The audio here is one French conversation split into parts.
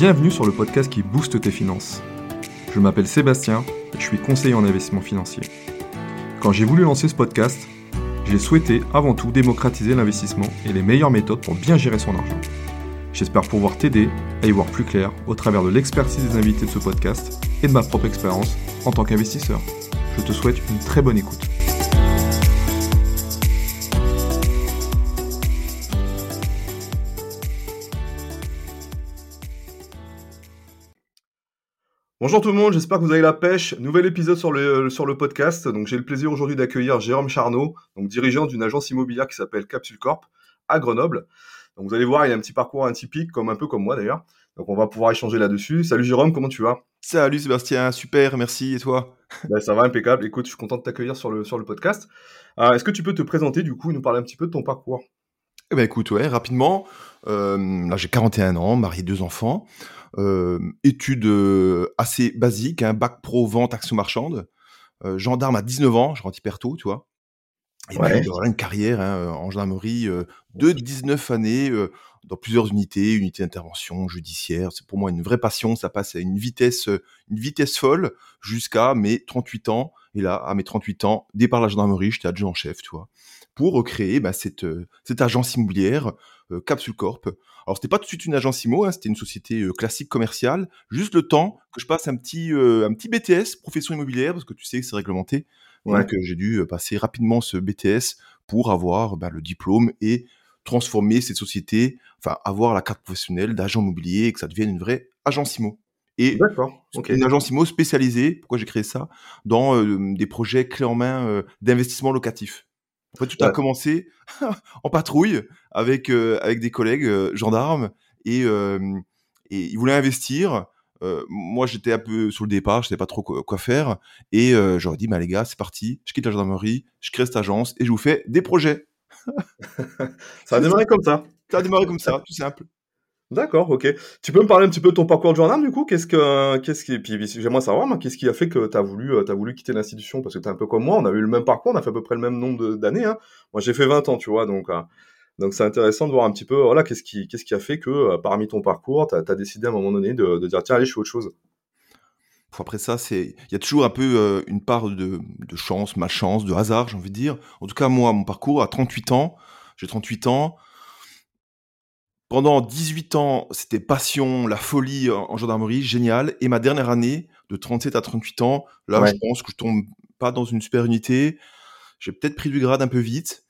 Bienvenue sur le podcast qui booste tes finances. Je m'appelle Sébastien et je suis conseiller en investissement financier. Quand j'ai voulu lancer ce podcast, j'ai souhaité avant tout démocratiser l'investissement et les meilleures méthodes pour bien gérer son argent. J'espère pouvoir t'aider à y voir plus clair au travers de l'expertise des invités de ce podcast et de ma propre expérience en tant qu'investisseur. Je te souhaite une très bonne écoute. Bonjour tout le monde, j'espère que vous avez la pêche. Nouvel épisode sur le, sur le podcast. Donc j'ai le plaisir aujourd'hui d'accueillir Jérôme Charnot, donc dirigeant d'une agence immobilière qui s'appelle Capsule Corp à Grenoble. Donc vous allez voir, il a un petit parcours atypique, comme un peu comme moi d'ailleurs. Donc on va pouvoir échanger là-dessus. Salut Jérôme, comment tu vas? Salut Sébastien, super, merci. Et toi? Ben, Ça va, impeccable. Écoute, je suis content de t'accueillir sur le, sur le podcast. Euh, est-ce que tu peux te présenter du coup et nous parler un petit peu de ton parcours? Eh ben écoute, ouais, rapidement. Euh, là, j'ai 41 ans, marié deux enfants. Euh, études euh, assez basiques, hein, bac pro vente action marchande. Euh, gendarme à 19 ans, je rentre hyper tôt, tu vois. Et puis, voilà, une carrière hein, en gendarmerie de 19 années dans plusieurs unités, unités d'intervention judiciaire. C'est pour moi une vraie passion. Ça passe à une vitesse, une vitesse folle jusqu'à mes 38 ans. Et là, à mes 38 ans, départ de la gendarmerie, j'étais adjoint en chef, tu vois, pour recréer bah, cette, cette agence immobilière Capsule Corp, alors c'était pas tout de suite une agence IMO, hein, c'était une société euh, classique commerciale. Juste le temps que je passe un petit euh, un petit BTS profession immobilière parce que tu sais que c'est réglementé. Donc euh, j'ai dû passer rapidement ce BTS pour avoir bah, le diplôme et transformer cette société, enfin avoir la carte professionnelle d'agent immobilier et que ça devienne une vraie agence IMO. Et une agence IMO spécialisée, pourquoi j'ai créé ça, dans des projets clés en main d'investissement locatif. En fait, tout a commencé en patrouille avec, euh, avec des collègues euh, gendarmes et, euh, et ils voulaient investir. moi, j'étais un peu sur le départ, je savais pas trop quoi, faire. Et j'aurais dit, bah, les gars, c'est parti, je quitte la gendarmerie, je crée cette agence et je vous fais des projets. ça a démarré comme ça. Ça a démarré comme ça, tout simple. D'accord, ok. Tu peux me parler un petit peu de ton parcours de gendarme du coup? Qu'est-ce que, qu'est-ce qui, puis j'aimerais savoir, qu'est-ce qui a fait que tu as voulu, euh, as voulu quitter l'institution? Parce que tu es un peu comme moi, on a eu le même parcours, on a fait à peu près le même nombre d'années. Hein. Moi, j'ai fait 20 ans, tu vois, donc euh, donc c'est intéressant de voir un petit peu, voilà, qu'est-ce qui, qu'est-ce qui a fait que euh, parmi ton parcours, tu as, décidé à un moment donné de, dire tiens, allez, je fais autre chose? Après ça, c'est, il y a toujours un peu une part de, de chance, malchance, de hasard, j'ai envie de dire. En tout cas, moi, mon parcours à 38 ans, j'ai 38 ans. Pendant 18 ans, c'était passion, la folie en, gendarmerie, génial. Et ma dernière année, de 37 à 38 ans, là, je pense que je tombe pas dans une super unité. J'ai peut-être pris du grade un peu vite.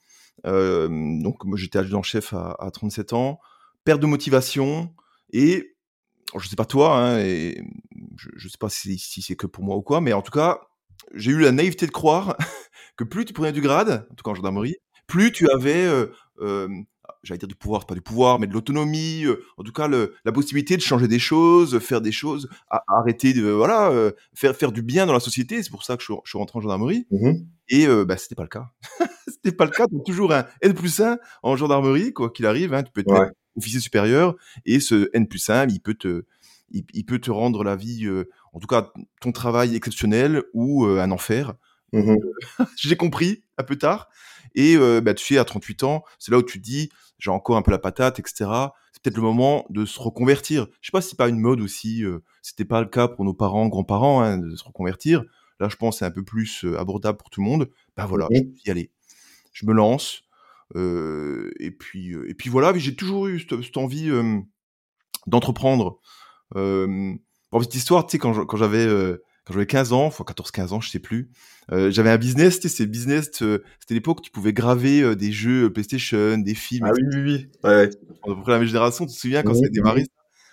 Euh, donc, moi, j'étais adjudant-chef à, 37 ans. Perte de motivation. Et, je sais pas toi, hein, et je, je sais pas si, c'est que pour moi ou quoi, mais en tout cas, j'ai eu la naïveté de croire que plus tu prenais du grade, en tout cas en gendarmerie, plus tu avais euh, euh, j'allais dire du pouvoir, pas du pouvoir, mais de l'autonomie, euh, en tout cas le, la possibilité de changer des choses, faire des choses, arrêter de voilà, euh, faire faire du bien dans la société. C'est pour ça que je, je suis rentré en gendarmerie. Mmh et euh, bah, c'était pas le cas. c'était pas le cas. Donc toujours un N plus 1 en gendarmerie, quoi qu'il arrive. Hein, tu peux être officier supérieur et ce N plus 1, il peut te il, peut te rendre la vie, euh, en tout cas ton travail exceptionnel ou un enfer. Mmh j'ai compris un peu tard. Et bah, tu sais, à 38 ans, c'est là où tu te dis, j'ai encore un peu la patate, etc. C'est peut-être le moment de se reconvertir. Je sais pas si c'est pas une mode aussi. Euh, C'était pas le cas pour nos parents, grands-parents, hein, de se reconvertir. Là, je pense c'est un peu plus abordable pour tout le monde. Ben voilà, y aller. Je me lance. Euh, et puis, et puis voilà. J'ai toujours eu cette, envie d'entreprendre. Euh, pour cette histoire, tu sais, quand j'avais quand j'avais 15 ans, enfin 14-15 ans, je sais plus, euh, j'avais un business, c'était ces business, euh, c'était l'époque où tu pouvais graver euh, des jeux PlayStation, des films. Ah oui, oui, oui. Ouais. À peu près la même génération, tu te souviens quand ça a démarré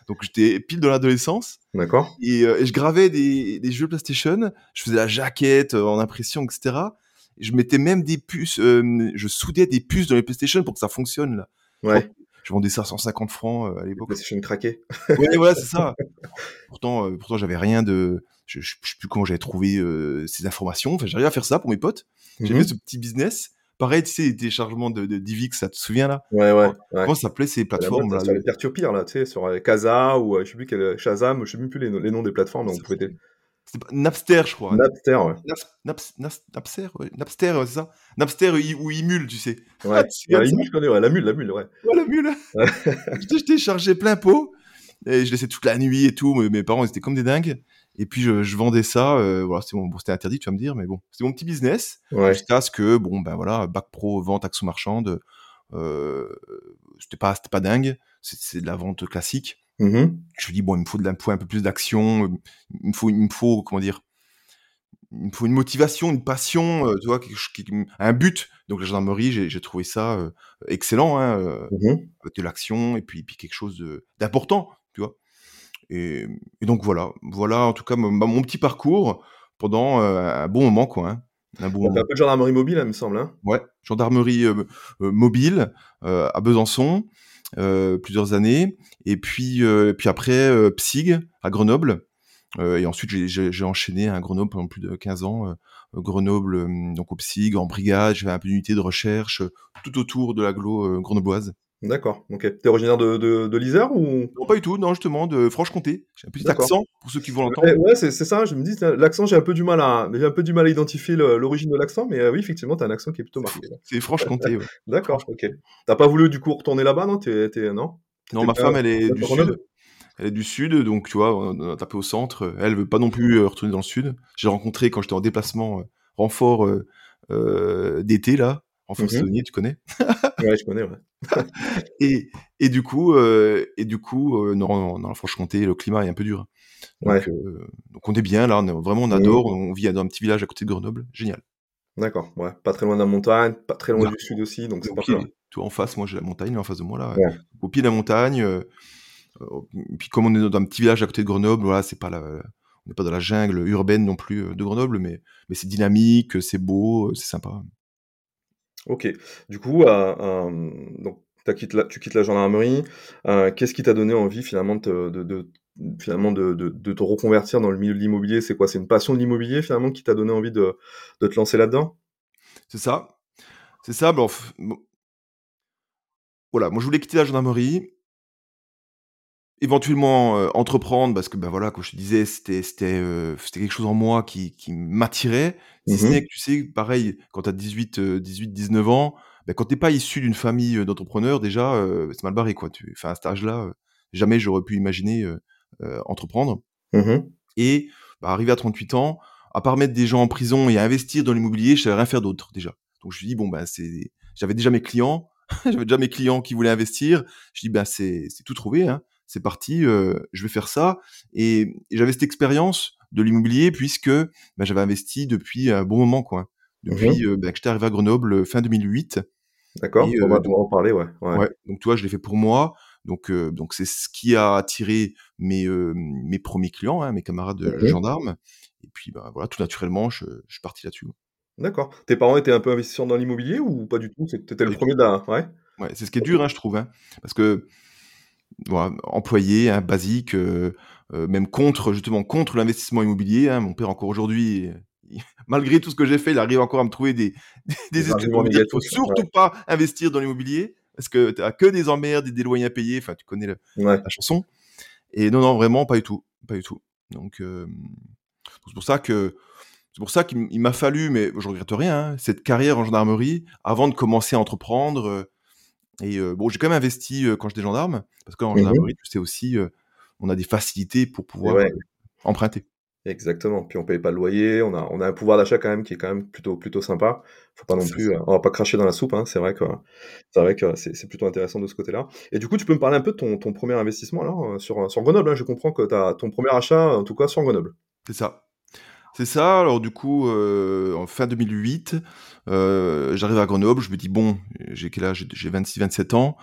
Donc j'étais pile dans l'adolescence. D'accord. Et, et, je gravais des, des, jeux PlayStation, je faisais la jaquette en impression, etc. Et je mettais même des puces, je soudais des puces dans les PlayStation pour que ça fonctionne là. Ouais. Je vendais ça à 150 francs à l'époque. PlayStation craqué. ouais, voilà, c'est ça. pourtant, pourtant j'avais rien de je, je, sais plus comment j'avais trouvé euh, ces informations. Enfin, j'arrivais à faire ça pour mes potes. J'avais mmh ce petit business. Pareil, tu sais, les téléchargements de, de Divix, ça te souvient là? Ouais, ouais. Comment ça s'appelait ces plateformes là Sur les là, tu sais, sur Casa ou euh, je sais plus quel Shazam, je sais même plus les, les noms des plateformes. Donc, c'était Napster, je crois. Napster, ouais. Naps, Napster, ouais. Napster, c'est ça. Napster ou Imul, tu sais. Ouais, ouais, Imul, je connais, ouais. La mule, la mule, ouais. Ouais, la mule. je t'ai chargé plein pot. Et je laissais toute la nuit et tout. Mes, mes parents ils étaient comme des dingues. Et puis je, je vendais ça. Euh, voilà, c'était bon, c'était interdit, tu vas me dire, mais bon, c'était mon petit business Ouais. jusqu'à ce que bon ben voilà, bac pro, vente action marchande. Euh, c'était pas c'était pas dingue. C'est de la vente classique. Mhm. Je me dis bon, il me faut de il faut un peu plus d'action. Il me faut il me faut comment dire. Il me faut une motivation, une passion, euh, tu vois, quelque un but. Donc la gendarmerie, j'ai trouvé ça euh, excellent. Hein, euh, avec de l'action et puis, puis quelque chose d'important, tu vois. Et, et donc voilà, voilà en tout cas mon, mon petit parcours pendant euh, un bon moment, quoi. hein. Un bon fait moment. un peu de gendarmerie mobile, hein, il me semble. Hein Ouais, gendarmerie euh, euh, mobile à Besançon, plusieurs années, et puis, puis après PSIG à Grenoble. Et ensuite, j'ai- enchaîné à Grenoble pendant plus de 15 ans. Grenoble, donc au PSIG, en brigade, j'avais un peu d'unité de recherche tout autour de l'agglo euh, grenobloise. D'accord, ok. T'es originaire de, de, de l'Isère ou? Non, pas du tout, non, justement, de Franche-Comté. J'ai un petit accent, pour ceux qui vont l'entendre. Ouais, c'est c'est ça, je me dis, l'accent, j'ai un peu du mal à, j'ai un peu du mal à identifier l'origine de l'accent, mais euh, oui, effectivement, t'as un accent qui est plutôt marqué. C'est Franche-Comté, ouais. D'accord, ok. T'as pas voulu, du coup, retourner là-bas, non? T'es, t'es- non? Non, ma femme, elle est du sud. Elle est du sud, donc tu vois, on a tapé au centre. Elle veut pas non plus euh, retourner dans le sud. J'ai rencontré quand j'étais en déplacement euh, renfort euh, d'été, là, Mhm. saisonnier, tu connais? Ouais, je connais, ouais. Et, et du coup, euh, et du coup euh, non, dans la Franche-Comté, le climat est un peu dur. Donc, Ouais. euh, donc on est bien, là, on est- vraiment on adore. On vit dans un petit village à côté de Grenoble. Génial. D'accord, ouais. Pas très loin de la montagne, pas très loin Non. du sud aussi, donc c'est pas vois, en face, moi j'ai la montagne, là, en face de moi, là. Ouais. Au pied de la montagne. puis comme on est dans un petit village à côté de Grenoble, voilà, c'est pas la, on n'est pas dans la jungle urbaine non plus de Grenoble, mais, mais c'est dynamique, c'est beau, c'est sympa. Ok. Du coup, tu quittes la gendarmerie. euh, Qu'est-ce qui t'a donné envie finalement de, finalement de, te reconvertir dans le milieu de l'immobilier? C'est quoi? C'est une passion de l'immobilier finalement qui t'a donné envie de, te lancer là-dedans? C'est ça. C'est ça. Bon. Voilà, moi je voulais quitter la gendarmerie, éventuellement euh, entreprendre, parce que ben voilà, comme je te disais, c'était c'était euh, c'était quelque chose en moi qui, qui m'attirait. Si ce n'est que tu sais, pareil, quand tu as 18, euh, 18, 19 ans, ben, quand t'es pas issu d'une famille euh, d'entrepreneurs, déjà, c'est mal barré, quoi. Tu, enfin, à cet âge-là, euh, jamais j'aurais pu imaginer entreprendre. Mhm. Et bah, arrivé à 38 ans, à part mettre des gens en prison et à investir dans l'immobilier, je savais rien faire d'autre déjà. Donc je me suis dit bon ben c'est, j'avais déjà mes clients, j'avais déjà mes clients qui voulaient investir. Je dis ben c'est c'est tout trouvé, hein. C'est parti, euh, je vais faire ça. Et, et j'avais cette expérience de l'immobilier puisque ben, j'avais investi depuis un bon moment quoi. Depuis euh, ben, que j'étais arrivé à Grenoble euh, fin 2008. D'accord, Et, on, va, euh, on va en parler, ouais. ouais. Ouais. Donc tu vois, je l'ai fait pour moi. Donc euh, donc c'est ce qui a attiré mes euh, mes premiers clients, hein, mes camarades de Mhm. gendarmes. Et puis bah, voilà, tout naturellement, je, je suis parti là-dessus. D'accord. Tes parents étaient un peu investisseurs dans l'immobilier ou pas du tout? T'étais le premier la... Ouais? Ouais, c'est ce qui est dur, hein, je trouve, hein, parce que employé, hein, basique, euh, euh, même contre justement contre l'investissement immobilier. Hein, mon père encore aujourd'hui, il- malgré tout ce que j'ai fait, il arrive encore à me trouver des des, des excuses qu'il faut surtout pas investir dans l'immobilier parce que t'as que des emmerdes et des loyers à payer. Enfin, tu connais le, Ouais. la chanson. Et non, non, vraiment pas du tout, pas du tout. Donc euh, c'est pour ça que c'est pour ça qu'il m'a fallu, mais je regrette rien, hein, cette carrière en gendarmerie avant de commencer à entreprendre. Et bon, j'ai quand même investi quand j'étais gendarme, parce qu'en Mhm. gendarmerie, tu sais aussi, on a des facilités pour pouvoir ouais. emprunter. Exactement. Puis on paye pas le loyer, on a, on a un pouvoir d'achat quand même qui est quand même plutôt, plutôt sympa. Faut pas non plus, on va pas cracher dans la soupe, hein. C'est vrai que, c'est vrai que c'est, plutôt intéressant de ce côté-là. Et du coup, tu peux me parler un peu de ton, ton premier investissement alors sur, sur Grenoble. hein. Je comprends que t'as ton premier achat, en tout cas sur Grenoble. C'est ça. C'est ça. Alors du coup, euh, en fin 2008, euh, j'arrive à Grenoble. Je me dis bon, j'ai quel âge? J'ai 26-27 ans.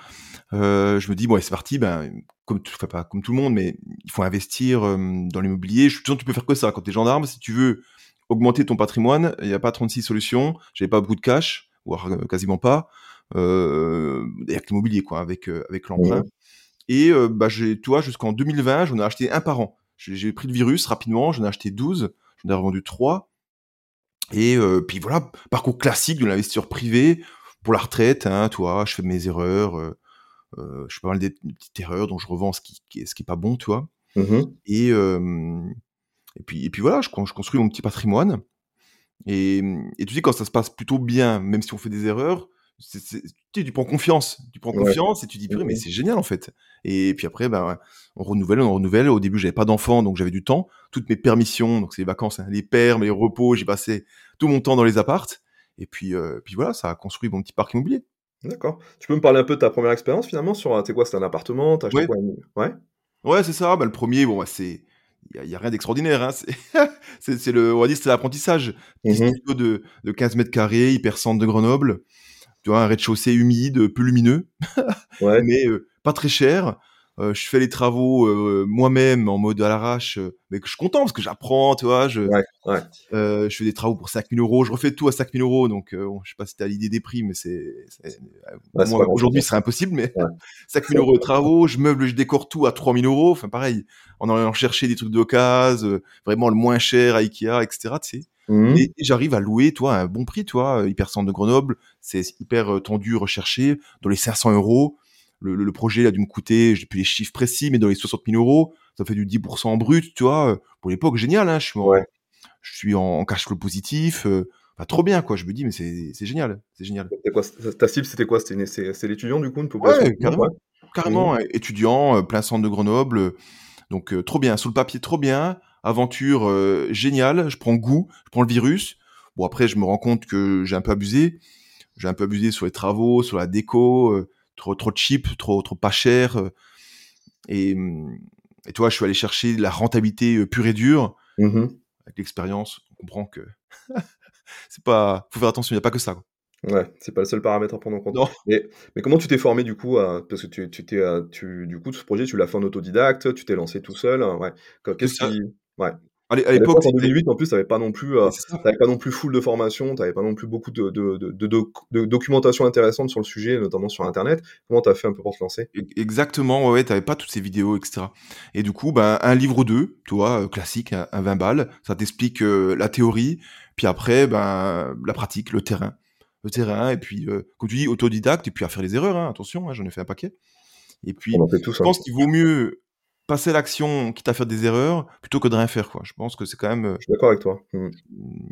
Euh, je me dis bon, allez, c'est parti. Ben comme tout, enfin, pas comme tout le monde, mais il faut investir dans l'immobilier. Je suis sûr tu peux faire que ça quand tu es gendarme. Si tu veux augmenter ton patrimoine, il n'y a pas 36 solutions. J'avais pas beaucoup de cash, voire quasiment pas. Avec l'immobilier quoi, avec avec l'emprunt. Et bah, j'ai, toi, jusqu'en 2020, j'en ai acheté un par an. J'ai, j'ai pris le virus rapidement, j'en ai acheté 12, revendu 3. Et euh, puis voilà, parcours classique de l'investisseur privé pour la retraite. Hein, toi, je fais mes erreurs, euh, euh, je fais pas mal de de petites erreurs dont je revends ce qui, ce qui est pas bon, tu vois. Mhm. Et, et, puis, et puis voilà, je, je construis mon petit patrimoine. Et, et tu sais, quand ça se passe plutôt bien, même si on fait des erreurs, tu, prends confiance, tu prends confiance et tu dis purée, mais c'est génial en fait. Et puis après, ben, on renouvelle, on renouvelle. Au début, j'avais pas d'enfant, donc j'avais du temps. Toutes mes permissions, donc c'est les vacances, hein, les pères, les repos, j'ai passé tout mon temps dans les appartes. Et puis, euh, puis voilà, ça a construit mon petit parc immobilier. D'accord. Tu peux me parler un peu de ta première expérience finalement sur, tu quoi, c'était un appartement, t'as acheté ouais. quoi Ouais. Ouais, c'est ça. Ben, le premier, bon, c'est il n'y a, rien d'extraordinaire. Hein. C'est le, on va dire, c'est l'apprentissage. Mmh de, de 15 mètres carrés, hyper centre de Grenoble tu vois, un rez-de-chaussée humide, peu lumineux, ouais. mais euh, pas très cher. Euh, je fais les travaux euh, moi-même en mode à l'arrache, mais que je suis content parce que j'apprends, tu vois. Je, ouais, ouais. je fais des travaux pour 5000 euros, je refais tout à 5000 euros, donc bon, je sais pas si tu as l'idée des prix, mais c'est. Aujourd'hui, ce serait impossible, mais 5000 euros de travaux, je meuble, je décore tout à 3000 euros, enfin pareil, en allant chercher des trucs d'occasion, vraiment le moins cher à Ikea, etc. Tu sais. Mmh. Et, j'arrive à louer, toi, à un bon prix, toi, hyper centre de Grenoble, c'est hyper tendu, recherché, dans les 500 euros. Le, le, projet a dû me coûter, j'ai plus les chiffres précis, mais dans les 60 000 euros, ça fait du 10% en brut, tu vois. Pour l'époque, génial, hein, je suis en, je suis en, cash flow positif, euh, trop bien, quoi. Je me dis, mais c'est génial, c'est génial. Quoi, ta cible, c'était quoi? C'est l'étudiant, du coup, une population Ouais, carrément, carrément mmh. étudiant, plein centre de Grenoble. Donc, trop bien, sous le papier, trop bien aventure euh, géniale, je prends goût, je prends le virus. Bon après je me rends compte que j'ai un peu abusé, j'ai un peu abusé sur les travaux, sur la déco, euh, trop trop cheap, trop trop pas cher. Euh, et, et toi je suis allé chercher la rentabilité pure et dure. Mmh Avec l'expérience, on comprend que c'est pas, faut faire attention, il n'y a pas que ça. Quoi. Ouais, c'est pas le seul paramètre à prendre en compte. Mais, mais comment tu t'es formé du coup à... Parce que tu, tu t'es, tu, du coup, ce projet, tu l'as fait en autodidacte, tu t'es lancé tout seul. Hein, ouais. Qu'est-ce qui, Ouais. À l'époque, en 2008, en plus, t'avais pas non plus, euh, pas non plus full de formation, t'avais pas non plus beaucoup de, de, de, de, documentation intéressante sur le sujet, notamment sur Internet. Comment t'as fait un peu pour te lancer? Exactement, ouais, t'avais pas toutes ces vidéos, etc. Et du coup, ben, un livre ou deux, tu vois, euh, classique, un, 20 balles, ça t'explique euh, la théorie, puis après, ben, la pratique, le terrain, le terrain, et puis, euh, comme tu dis, autodidacte, et puis à faire les erreurs, hein, attention, hein, j'en ai fait un paquet. Et puis, je hein. pense qu'il vaut mieux passer l'action quitte à faire des erreurs plutôt que de rien faire quoi. Je pense que c'est quand même. Euh, je suis d'accord avec toi. Mmh.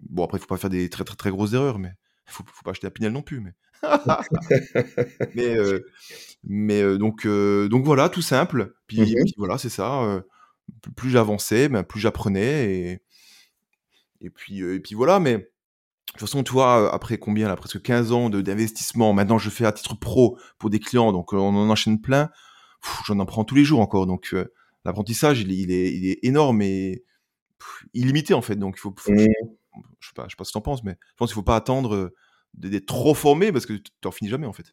Bon après il faut pas faire des très très très grosses erreurs mais faut faut pas acheter la Pinel non plus mais. mais euh, mais euh, donc donc voilà tout simple. Puis, mmh puis voilà c'est ça. plus j'avançais ben, plus j'apprenais et et puis et puis voilà mais de toute façon, toi, après combien là, presque 15 ans d'investissement, maintenant je fais à titre pro pour des clients, donc on en enchaîne plein. J'en apprends tous les jours encore, donc l'apprentissage, il, il, est, il est énorme et illimité en fait. Donc il faut, mmh. je, sais pas, je sais pas ce que t'en penses, mais je pense qu'il faut pas attendre d'être trop formé parce que tu n'en finis jamais en fait.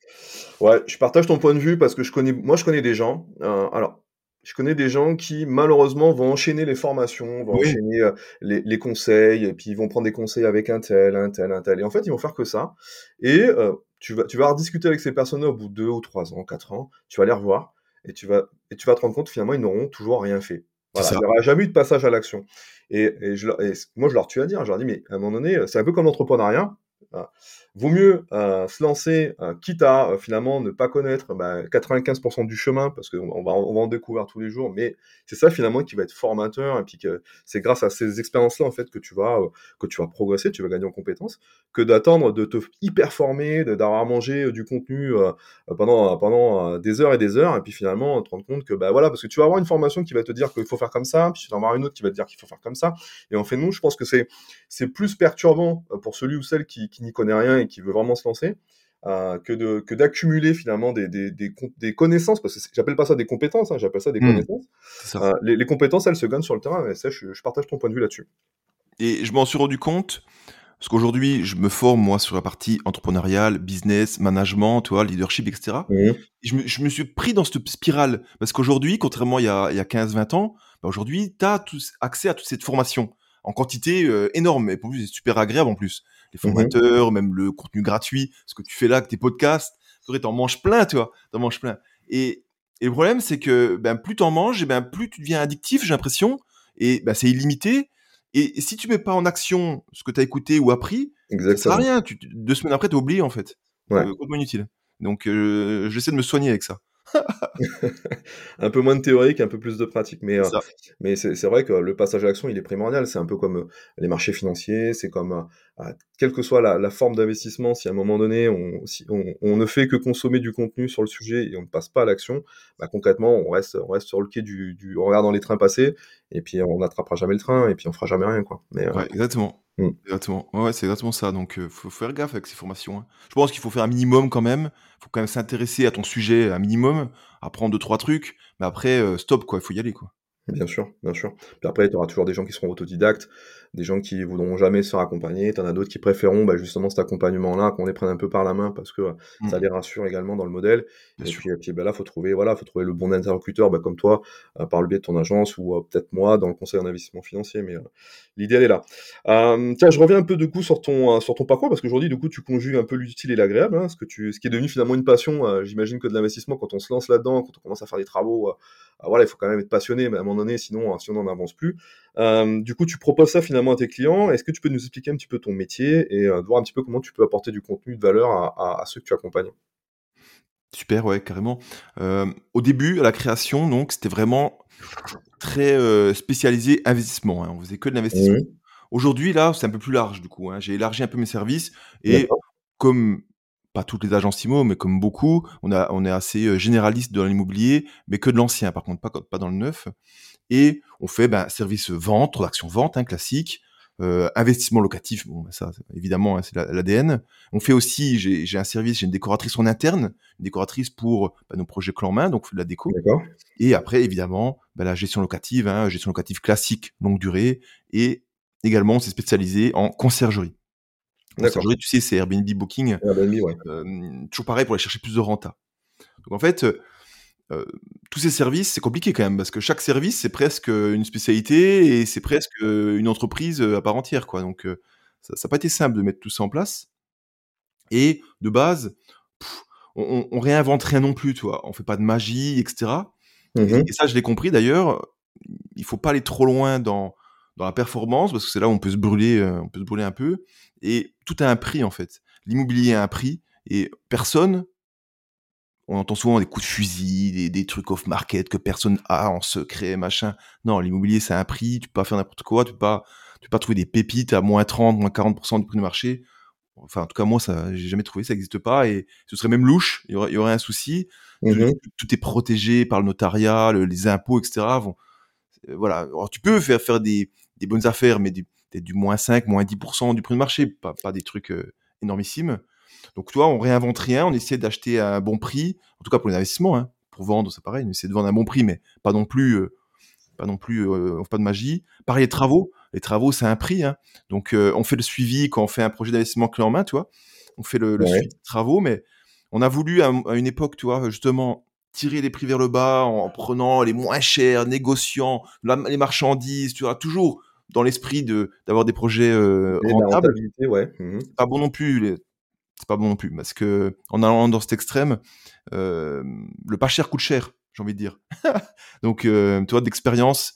Ouais, je partage ton point de vue parce que je connais, moi je connais des gens. Euh, alors, je connais des gens qui malheureusement vont enchaîner les formations, vont enchaîner les, les, conseils, et puis ils vont prendre des conseils avec un tel, un tel, un tel, et en fait ils vont faire que ça. Et euh, tu vas, tu vas rediscuter avec ces personnes au bout de deux ou trois ans, quatre ans, tu vas les revoir et tu vas, et tu vas te rendre compte finalement ils n'auront toujours rien fait. Voilà, il n'y aura jamais eu de passage à l'action. Et, et, je, et, moi, je leur tue à dire, je leur dis, mais à un moment donné, c'est un peu comme l'entrepreneuriat. Vaut mieux euh, se lancer, euh, quitte à euh, finalement ne pas connaître bah, 95% du chemin, parce qu'on va, on va en découvrir tous les jours, mais c'est ça finalement qui va être formateur, et puis que c'est grâce à ces expériences-là en fait que tu vas que tu vas progresser, tu vas gagner en compétences, que d'attendre de te hyper former, d'avoir mangé du contenu pendant pendant des heures et des heures, et puis finalement te rendre compte que bah voilà, parce que tu vas avoir une formation qui va te dire qu'il faut faire comme ça, puis tu vas avoir une autre qui va te dire qu'il faut faire comme ça, et en fait nous, je pense que c'est plus perturbant pour celui ou celle qui, qui n'y connaît rien et qui veut vraiment se lancer, euh, que de que d'accumuler finalement des, des, des, des, connaissances, parce que j'appelle pas ça des compétences, hein, j'appelle ça des mmh. connaissances. Euh, les, les, compétences, elles se gagnent sur le terrain, et ça, je, je partage ton point de vue là-dessus. Et je m'en suis rendu compte, parce qu'aujourd'hui, je me forme, moi, sur la partie entrepreneuriale, business, management, tu vois, leadership, etc. Mmh. Et je, me, je, me, suis pris dans cette spirale, parce qu'aujourd'hui, contrairement à il y a, a 15-20 ans, bah aujourd'hui, tu as accès à toute cette formation en quantité euh, énorme, et pour plus, c'est super agréable en plus les mmh formateurs, même le contenu gratuit, ce que tu fais là avec tes podcasts, tu en manges plein, tu vois, t'en manges plein. Et, et le problème, c'est que ben, plus t'en manges, et ben, plus tu deviens addictif, j'ai l'impression, et ben, c'est illimité. Et, si tu mets pas en action ce que tu as écouté ou appris, ça sert à rien. Tu, deux semaines après, tu oublié, en fait. Ouais. Euh, complètement inutile. Donc, euh, j'essaie de me soigner avec ça. un peu moins de théorique, un peu plus de pratique. Mais, euh, mais c'est vrai que le passage à l'action, il est primordial. C'est un peu comme euh, les marchés financiers, c'est comme, euh, quelle que soit la, forme d'investissement, si à un moment donné, on, si on, ne fait que consommer du contenu sur le sujet et on ne passe pas à l'action, bah, concrètement, on reste, on reste sur le quai du, du on regarde dans les trains passer, et puis on n'attrapera jamais le train, et puis on fera jamais rien. Quoi. Mais, exactement. Mm. Exactement. Ouais, c'est exactement ça. Donc, il faut faire gaffe avec ces formations. Hein. Je pense qu'il faut faire un minimum quand même. Il faut quand même s'intéresser à ton sujet un minimum, apprendre deux, trois trucs. Mais après, stop, quoi. Il faut y aller, quoi. Bien sûr, bien sûr. Puis après, tu auras toujours des gens qui seront autodidactes, des gens qui voudront jamais se faire accompagner, tu en as d'autres qui préféreront bah, justement cet accompagnement-là, qu'on les prenne un peu par la main parce que ça mmh. les rassure également dans le modèle. et puis, puis bah, là, faut trouver, voilà, faut trouver le bon interlocuteur, bah, comme toi, euh, par le biais de ton agence ou euh, peut-être moi dans le conseil en investissement financier, mais euh, l'idée elle est là. tiens, je reviens un peu du coup sur ton sur ton parcours parce qu'aujourd'hui, du coup, tu conjugues un peu l'utile et l'agréable, hein, ce que tu, ce qui est devenu finalement une passion. J'imagine que de l'investissement, quand on se lance là-dedans, quand on commence à faire des travaux, voilà, il faut quand même être passionné, mais à un moment donné, sinon, sinon on n'avance plus. Du coup, tu proposes ça finalement à tes clients est-ce que tu peux nous expliquer un petit peu ton métier et euh, voir un petit peu comment tu peux apporter du contenu de valeur à, ceux que tu accompagnes? Super, ouais, carrément. Euh, au début, à la création, donc, c'était vraiment très euh, spécialisé investissement. Hein. On faisait que de l'investissement. Mmh. Aujourd'hui, là, c'est un peu plus large, du coup. Hein. J'ai élargi un peu mes services et comme pas toutes les agences IMO, mais comme beaucoup, on, a, on est assez généraliste dans l'immobilier, mais que de l'ancien, par contre, pas, pas dans le neuf. Et on fait ben, service vente, transaction vente, hein, classique, euh, investissement locatif, bon, bah, ça, évidemment, hein, c'est l'ADN. On fait aussi, j'ai un service, j'ai une décoratrice en interne, une décoratrice pour bah, nos projets clan main, donc de la déco. Et après, évidemment, bah, la gestion locative, hein, gestion locative classique, longue durée, et également, on s'est spécialisé en conciergerie. Conciergerie, tu sais, c'est Airbnb Booking. Airbnb, ouais. Euh, toujours pareil pour aller chercher plus de renta. Donc en fait, euh, tous ces services, c'est compliqué quand même, parce que chaque service, c'est presque une spécialité et c'est presque une entreprise à part entière. Quoi. Donc, ça n'a pas été simple de mettre tout ça en place. Et de base, on, on, réinvente rien non plus, tu vois. On fait pas de magie, etc. Mmh et, ça, je l'ai compris d'ailleurs. Il faut pas aller trop loin dans, dans la performance, parce que c'est là où on peut se brûler, on peut se brûler un peu. Et tout a un prix, en fait. L'immobilier a un prix, et personne on entend souvent des coups de fusil, des, trucs off-market que personne a en secret, machin. Non, l'immobilier, c'est un prix, tu peux pas faire n'importe quoi, tu peux pas, tu peux pas trouver des pépites à moins 30, moins 40% du prix du marché. Enfin, en tout cas, moi, ça, j'ai jamais trouvé, ça n'existe pas, et ce serait même louche, il y aurait, un souci. Mmh tout, est protégé par le notariat, les impôts, etc. voilà. Alors, tu peux faire, faire des, bonnes affaires, mais peut-être du moins 5, moins 10% du prix du marché, pas, pas des trucs euh, énormissimes. Donc, toi, on réinvente rien, on essaie d'acheter à un bon prix, en tout cas pour les investissements. Hein. Pour vendre, c'est pareil, on essaie de vendre à un bon prix, mais pas non plus, euh, pas non plus, euh, pas de magie. Pareil, les travaux, les travaux, c'est un prix. Hein. Donc, euh, on fait le suivi quand on fait un projet d'investissement clé en main, tu vois. On fait le, suivi des travaux, mais on a voulu à, une époque, tu vois, justement, tirer les prix vers le bas en prenant les moins chers, négociant les marchandises, tu vois, toujours dans l'esprit de d'avoir des projets rentables. Ouais. Mmh pas bon non plus. Les, c'est pas bon non plus parce que en allant dans cet extrême, euh, le pas cher coûte cher, j'ai envie de dire. Donc, euh, tu vois, d'expérience,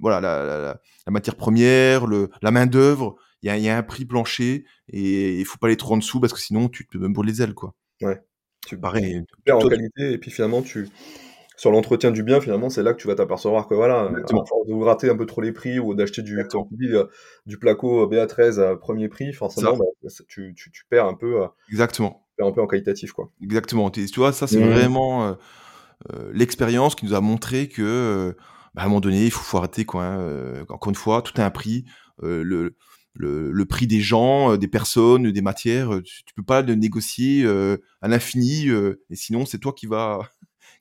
voilà, la, matière première, le, la main d'œuvre, il y a, un prix plancher et il faut pas aller trop en dessous parce que sinon tu te même brûler les ailes, quoi. Ouais. Tu en qualité et puis finalement tu sur l'entretien du bien, finalement, c'est là que tu vas t'apercevoir que voilà, à force de gratter un peu trop les prix ou d'acheter du, euh, du placo BA13 à premier prix, forcément, bah, tu, tu, tu, perds un peu. Euh, Exactement. Tu perds un peu en qualitatif, quoi. Exactement. Tu vois, ça, c'est mmh. vraiment euh, l'expérience qui nous a montré que, bah, à un moment donné, il faut, faut arrêter, quoi. Hein, encore une fois, tout a un prix. le, le, le, prix des gens, des personnes, des matières, tu, tu peux pas le négocier à l'infini, et sinon, c'est toi qui vas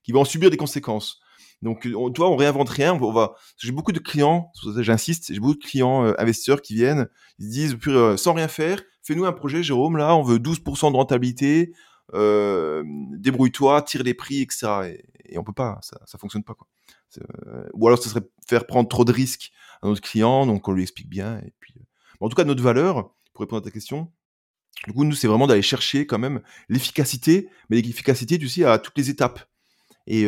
qui va en subir des conséquences. Donc, on, toi, on réinvente rien. On va. J'ai beaucoup de clients, j'insiste, j'ai beaucoup de clients euh, investisseurs qui viennent, ils disent euh, sans rien faire, fais-nous un projet, Jérôme. Là, on veut 12% de rentabilité. Euh, débrouille-toi, tire les prix, etc. Et, on peut pas, ça, ça fonctionne pas quoi. ou alors, ce serait faire prendre trop de risques à notre client, donc on lui explique bien. Et puis, en tout cas, notre valeur, pour répondre à ta question, du coup, nous, c'est vraiment d'aller chercher quand même l'efficacité, mais l'efficacité, tu sais, à toutes les étapes. Et,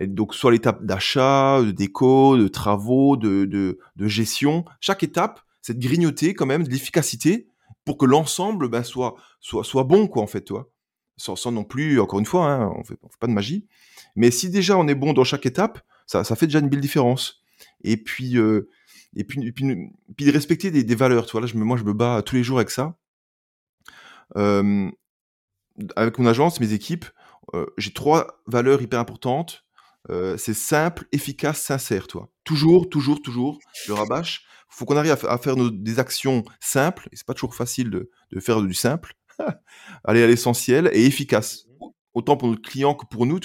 donc, soit l'étape d'achat, de déco, de travaux, de, de, gestion, chaque étape, c'est de grignoter quand même de l'efficacité pour que l'ensemble ben, soit, soit, soit bon, quoi, en fait, toi. sans, sans non plus, encore une fois, hein, on fait, fait pas de magie. Mais si déjà on est bon dans chaque étape, ça, ça fait déjà une belle différence. Et puis, et puis, puis, de respecter des, valeurs. Tu vois, là, moi, je me bats tous les jours avec ça. Avec mon agence, mes équipes, euh, j'ai trois valeurs hyper importantes. Euh, c'est simple, efficace, sincère, toi. Toujours, toujours, toujours, je rabâche. Il faut qu'on arrive à, faire des actions simples, et c'est pas toujours facile de, faire du simple, aller à l'essentiel et efficace. Autant pour notre client que pour nous,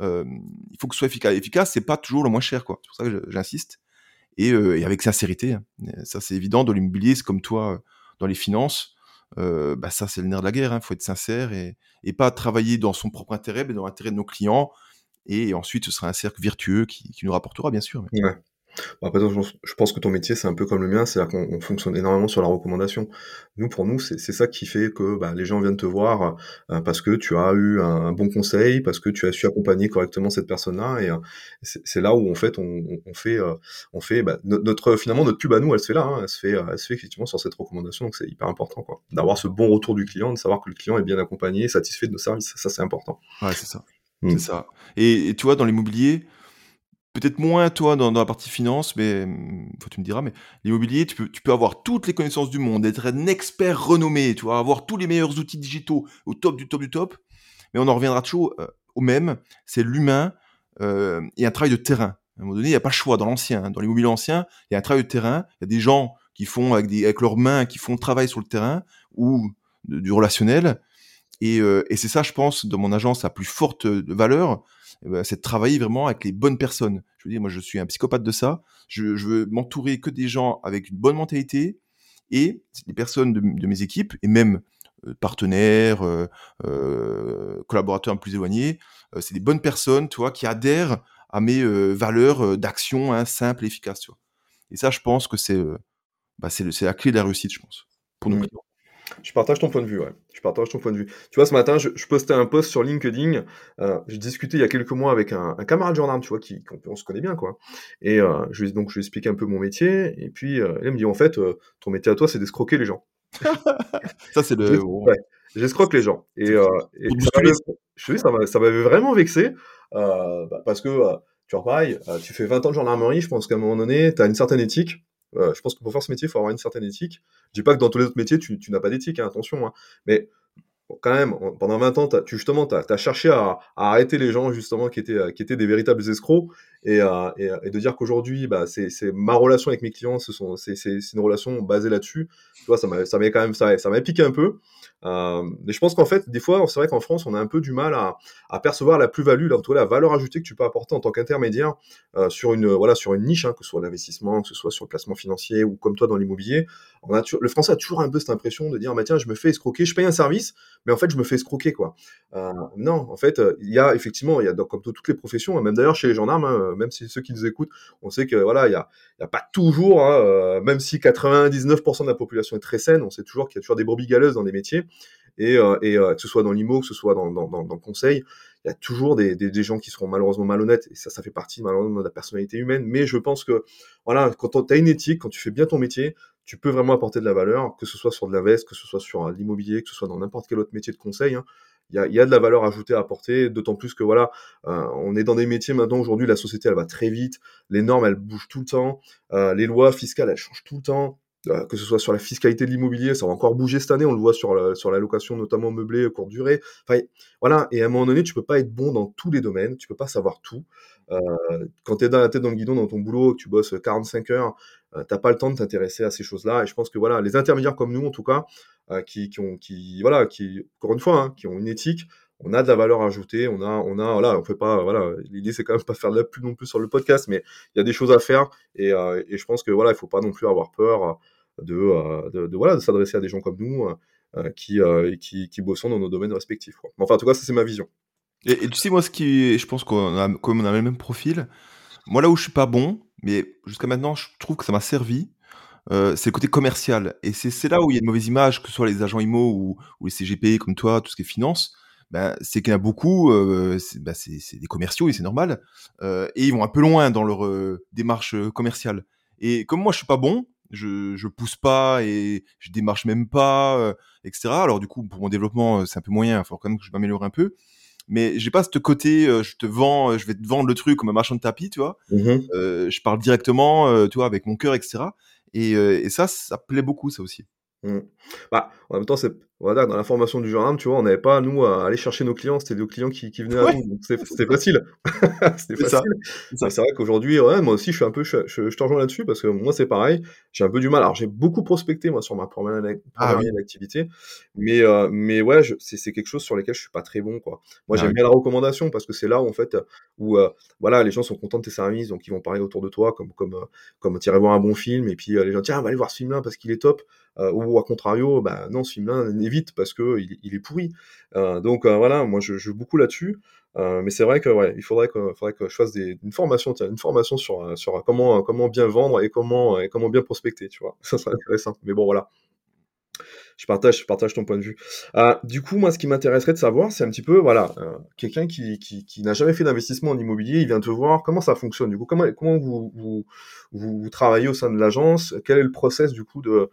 euh, il faut que ce soit efficace. Efficace, c'est pas toujours le moins cher, quoi. C'est pour ça que j'insiste. Et, euh, et, avec sincérité, hein. ça c'est évident. Dans l'immobilier, c'est comme toi, dans les finances, euh, bah ça c'est le nerf de la guerre. Il hein. faut être sincère et, et, pas travailler dans son propre intérêt, mais dans l'intérêt de nos clients. Et ensuite, ce sera un cercle vertueux qui, qui nous rapportera, bien sûr. Mais... Après, je pense que ton métier, c'est un peu comme le mien, c'est-à-dire qu'on fonctionne énormément sur la recommandation. Nous, pour nous, c'est ça qui fait que bah, les gens viennent te voir euh, parce que tu as eu un, un, bon conseil, parce que tu as su accompagner correctement cette personne-là, et euh, c'est là où en fait on, on fait, euh, on fait bah, notre finalement notre pub à nous, elle se fait là, hein, elle se fait, elle se fait effectivement sur cette recommandation, donc c'est hyper important quoi, d'avoir ce bon retour du client, de savoir que le client est bien accompagné, satisfait de nos services, ça c'est important. Ouais, c'est ça, mmh. c'est ça. Et, et, tu vois, dans l'immobilier peut-être moins toi dans, la partie finance, mais faut tu me diras, mais l'immobilier, tu peux, avoir toutes les connaissances du monde, être un expert renommé, tu vois, avoir tous les meilleurs outils digitaux au top du top du top, mais on en reviendra toujours euh, au même, c'est l'humain euh, et un travail de terrain. À un moment donné, il n'y a pas le choix dans l'ancien, hein. dans l'immobilier ancien, il y a un travail de terrain, il y a des gens qui font avec, leurs mains, qui font le travail sur le terrain ou du relationnel, et, euh, et c'est ça, je pense, dans mon agence, la plus forte valeur, eh ben, c'est de travailler vraiment avec les bonnes personnes. Je veux dire, moi, je suis un psychopathe de ça. Je, je veux m'entourer que des gens avec une bonne mentalité et les personnes de, de mes équipes et même euh, partenaires, euh, euh, collaborateurs plus éloignés, c'est des bonnes personnes, tu vois, qui adhèrent à mes valeurs d'action hein, simples et tu vois. Et ça, je pense que c'est bah, c'est la clé de la réussite, je pense, pour nos clients. Je partage ton point de vue, ouais. Je partage ton point de vue. Tu vois, ce matin, je, je postais un post sur LinkedIn. Euh, j'ai discuté il y a quelques mois avec un, un camarade gendarme, tu vois, qui, on, on, se connaît bien, quoi. Et euh, je lui donc je lui explique un peu mon métier. Et puis, euh, il me dit en fait, euh, ton métier à toi, c'est d'escroquer les gens. ça, c'est le. Ouais, j'escroque les gens. Et, et ça, ça, ça m'avait vraiment vexé bah, parce que tu vois, pareil, tu fais 20 ans de gendarmerie. Je pense qu'à un moment donné, tu as une certaine éthique. Euh, je pense que pour faire ce métier, il faut avoir une certaine éthique. Je dis pas que dans tous les autres métiers, tu, n'as pas d'éthique, hein, attention. Hein. Mais quand même, pendant 20 ans, tu, justement, tu as, cherché à, à, arrêter les gens justement qui étaient, qui étaient des véritables escrocs et, euh, et, de dire qu'aujourd'hui, bah, c'est ma relation avec mes clients, c'est une relation basée là-dessus. Tu vois, ça m'a quand même, ça, m'a piqué un peu. Euh, mais je pense qu'en fait, des fois, c'est vrai qu'en France, on a un peu du mal à, percevoir la plus-value, la, la valeur ajoutée que tu peux apporter en tant qu'intermédiaire euh, sur une voilà sur une niche, hein, que ce soit l'investissement, que ce soit sur le placement financier ou comme toi dans l'immobilier. Le Français a toujours un peu cette impression de dire, bah, tiens, je me fais escroquer, je paye un service, mais en fait, je me fais escroquer quoi. Euh, non, en fait, il y a effectivement, il y a comme toutes les professions, hein, même d'ailleurs chez les gendarmes, hein, même si ceux qui nous écoutent, on sait que voilà, il y a, pas toujours, hein, euh, même si 99% de la population est très saine, on sait toujours qu'il y a toujours des brebis galeuses dans des métiers. Et, euh, euh, que ce soit dans l'IMO, que ce soit dans, le conseil, il y a toujours des, gens qui seront malheureusement malhonnêtes, et ça, ça fait partie malheureusement de la personnalité humaine. Mais je pense que, voilà, quand tu as une éthique, quand tu fais bien ton métier, tu peux vraiment apporter de la valeur, que ce soit sur de la veste, que ce soit sur l'immobilier, que ce soit dans n'importe quel autre métier de conseil. Hein. Il y, a, y a, de la valeur ajoutée à apporter, d'autant plus que voilà, euh, on est dans des métiers maintenant aujourd'hui, la société elle va très vite, les normes elles bougent tout le temps, euh, les lois fiscales elles changent tout le temps, euh, que ce soit sur la fiscalité de l'immobilier, ça va encore bouger cette année, on le voit sur la, sur location notamment meublée courte durée. Enfin, voilà, et à un moment donné, tu peux pas être bon dans tous les domaines, tu peux pas savoir tout. Quand tu es dans la tête dans le guidon dans ton boulot, tu bosses 45 heures, euh, t'as pas le temps de t'intéresser à ces choses-là. Et je pense que voilà, les intermédiaires comme nous, en tout cas, euh, qui, qui, ont, qui, voilà, qui, encore une fois, hein, qui ont une éthique, on a de la valeur ajoutée, on a, on a, voilà, on fait pas, voilà, l'idée c'est quand même pas faire de la pub non plus sur le podcast, mais il y a des choses à faire et, euh, et je pense que voilà, il faut pas non plus avoir peur de, de, voilà, de s'adresser à des gens comme nous qui, qui, qui bossons dans nos domaines respectifs. Enfin, en tout cas, ça c'est ma vision. Et, et, tu sais, moi, ce qui, je pense qu'on a, comme on a le même profil, moi là où je suis pas bon, mais jusqu'à maintenant, je trouve que ça m'a servi. Euh, c'est le côté commercial. Et c'est là où il y a une mauvaise image, que ce soit les agents IMO ou, les CGP comme toi, tout ce qui est finance ben, c'est qu'il y en a beaucoup, euh, c'est ben des commerciaux et c'est normal, euh, et ils vont un peu loin dans leur démarche commerciale. Et comme moi je suis pas bon, je, je pousse pas et je démarche même pas, etc. Alors du coup, pour mon développement, c'est un peu moyen. Il faut quand même que je m'améliore un peu. Mais j'ai pas ce côté, euh, je te vends, je vais te vendre le truc comme un marchand de tapis, tu vois. Mmh je parle directement, tu vois, avec mon cœur, etc. Et, et ça, ça plaît beaucoup, ça aussi. Mmh. Bah, en même temps, c'est dans la formation du gendarme, tu vois, on n'avait pas, nous, à aller chercher nos clients, c'était nos clients qui, qui venaient à nous, donc c'était facile. c'était facile. C'est vrai qu'aujourd'hui, ouais, moi aussi, je suis un peu, je, je, te rejoins là-dessus, parce que moi, c'est pareil, j'ai un peu du mal. Alors, j'ai beaucoup prospecté, moi, sur ma première, ah d'activité, mais, euh, mais ouais, c'est quelque chose sur lequel je suis pas très bon, quoi. Moi, ah j'aime bien la recommandation, parce que c'est là où, en fait, où, euh, voilà, les gens sont contents de tes services, donc ils vont parler autour de toi, comme, comme, euh, comme, comme voir un bon film, et puis les gens, tiens, on va aller voir ce film-là parce qu'il est top. Euh, ou à contrario, bah non, ce film-là, évite parce que il, est pourri. Euh, donc euh, voilà, moi je joue beaucoup là-dessus. mais c'est vrai que ouais, il faudrait que, faudrait que je fasse des, une formation, tiens, une formation sur, sur comment, comment bien vendre et comment, et comment bien prospecter, tu vois. Ça serait intéressant. Mais bon, voilà je partage, je partage ton point de vue. Euh, du coup, moi, ce qui m'intéresserait de savoir, c'est un petit peu, voilà, euh, quelqu'un qui, qui, qui n'a jamais fait d'investissement en immobilier, il vient te voir, comment ça fonctionne Du coup, comment, comment vous, vous, vous, travaillez au sein de l'agence Quel est le process, du coup, de,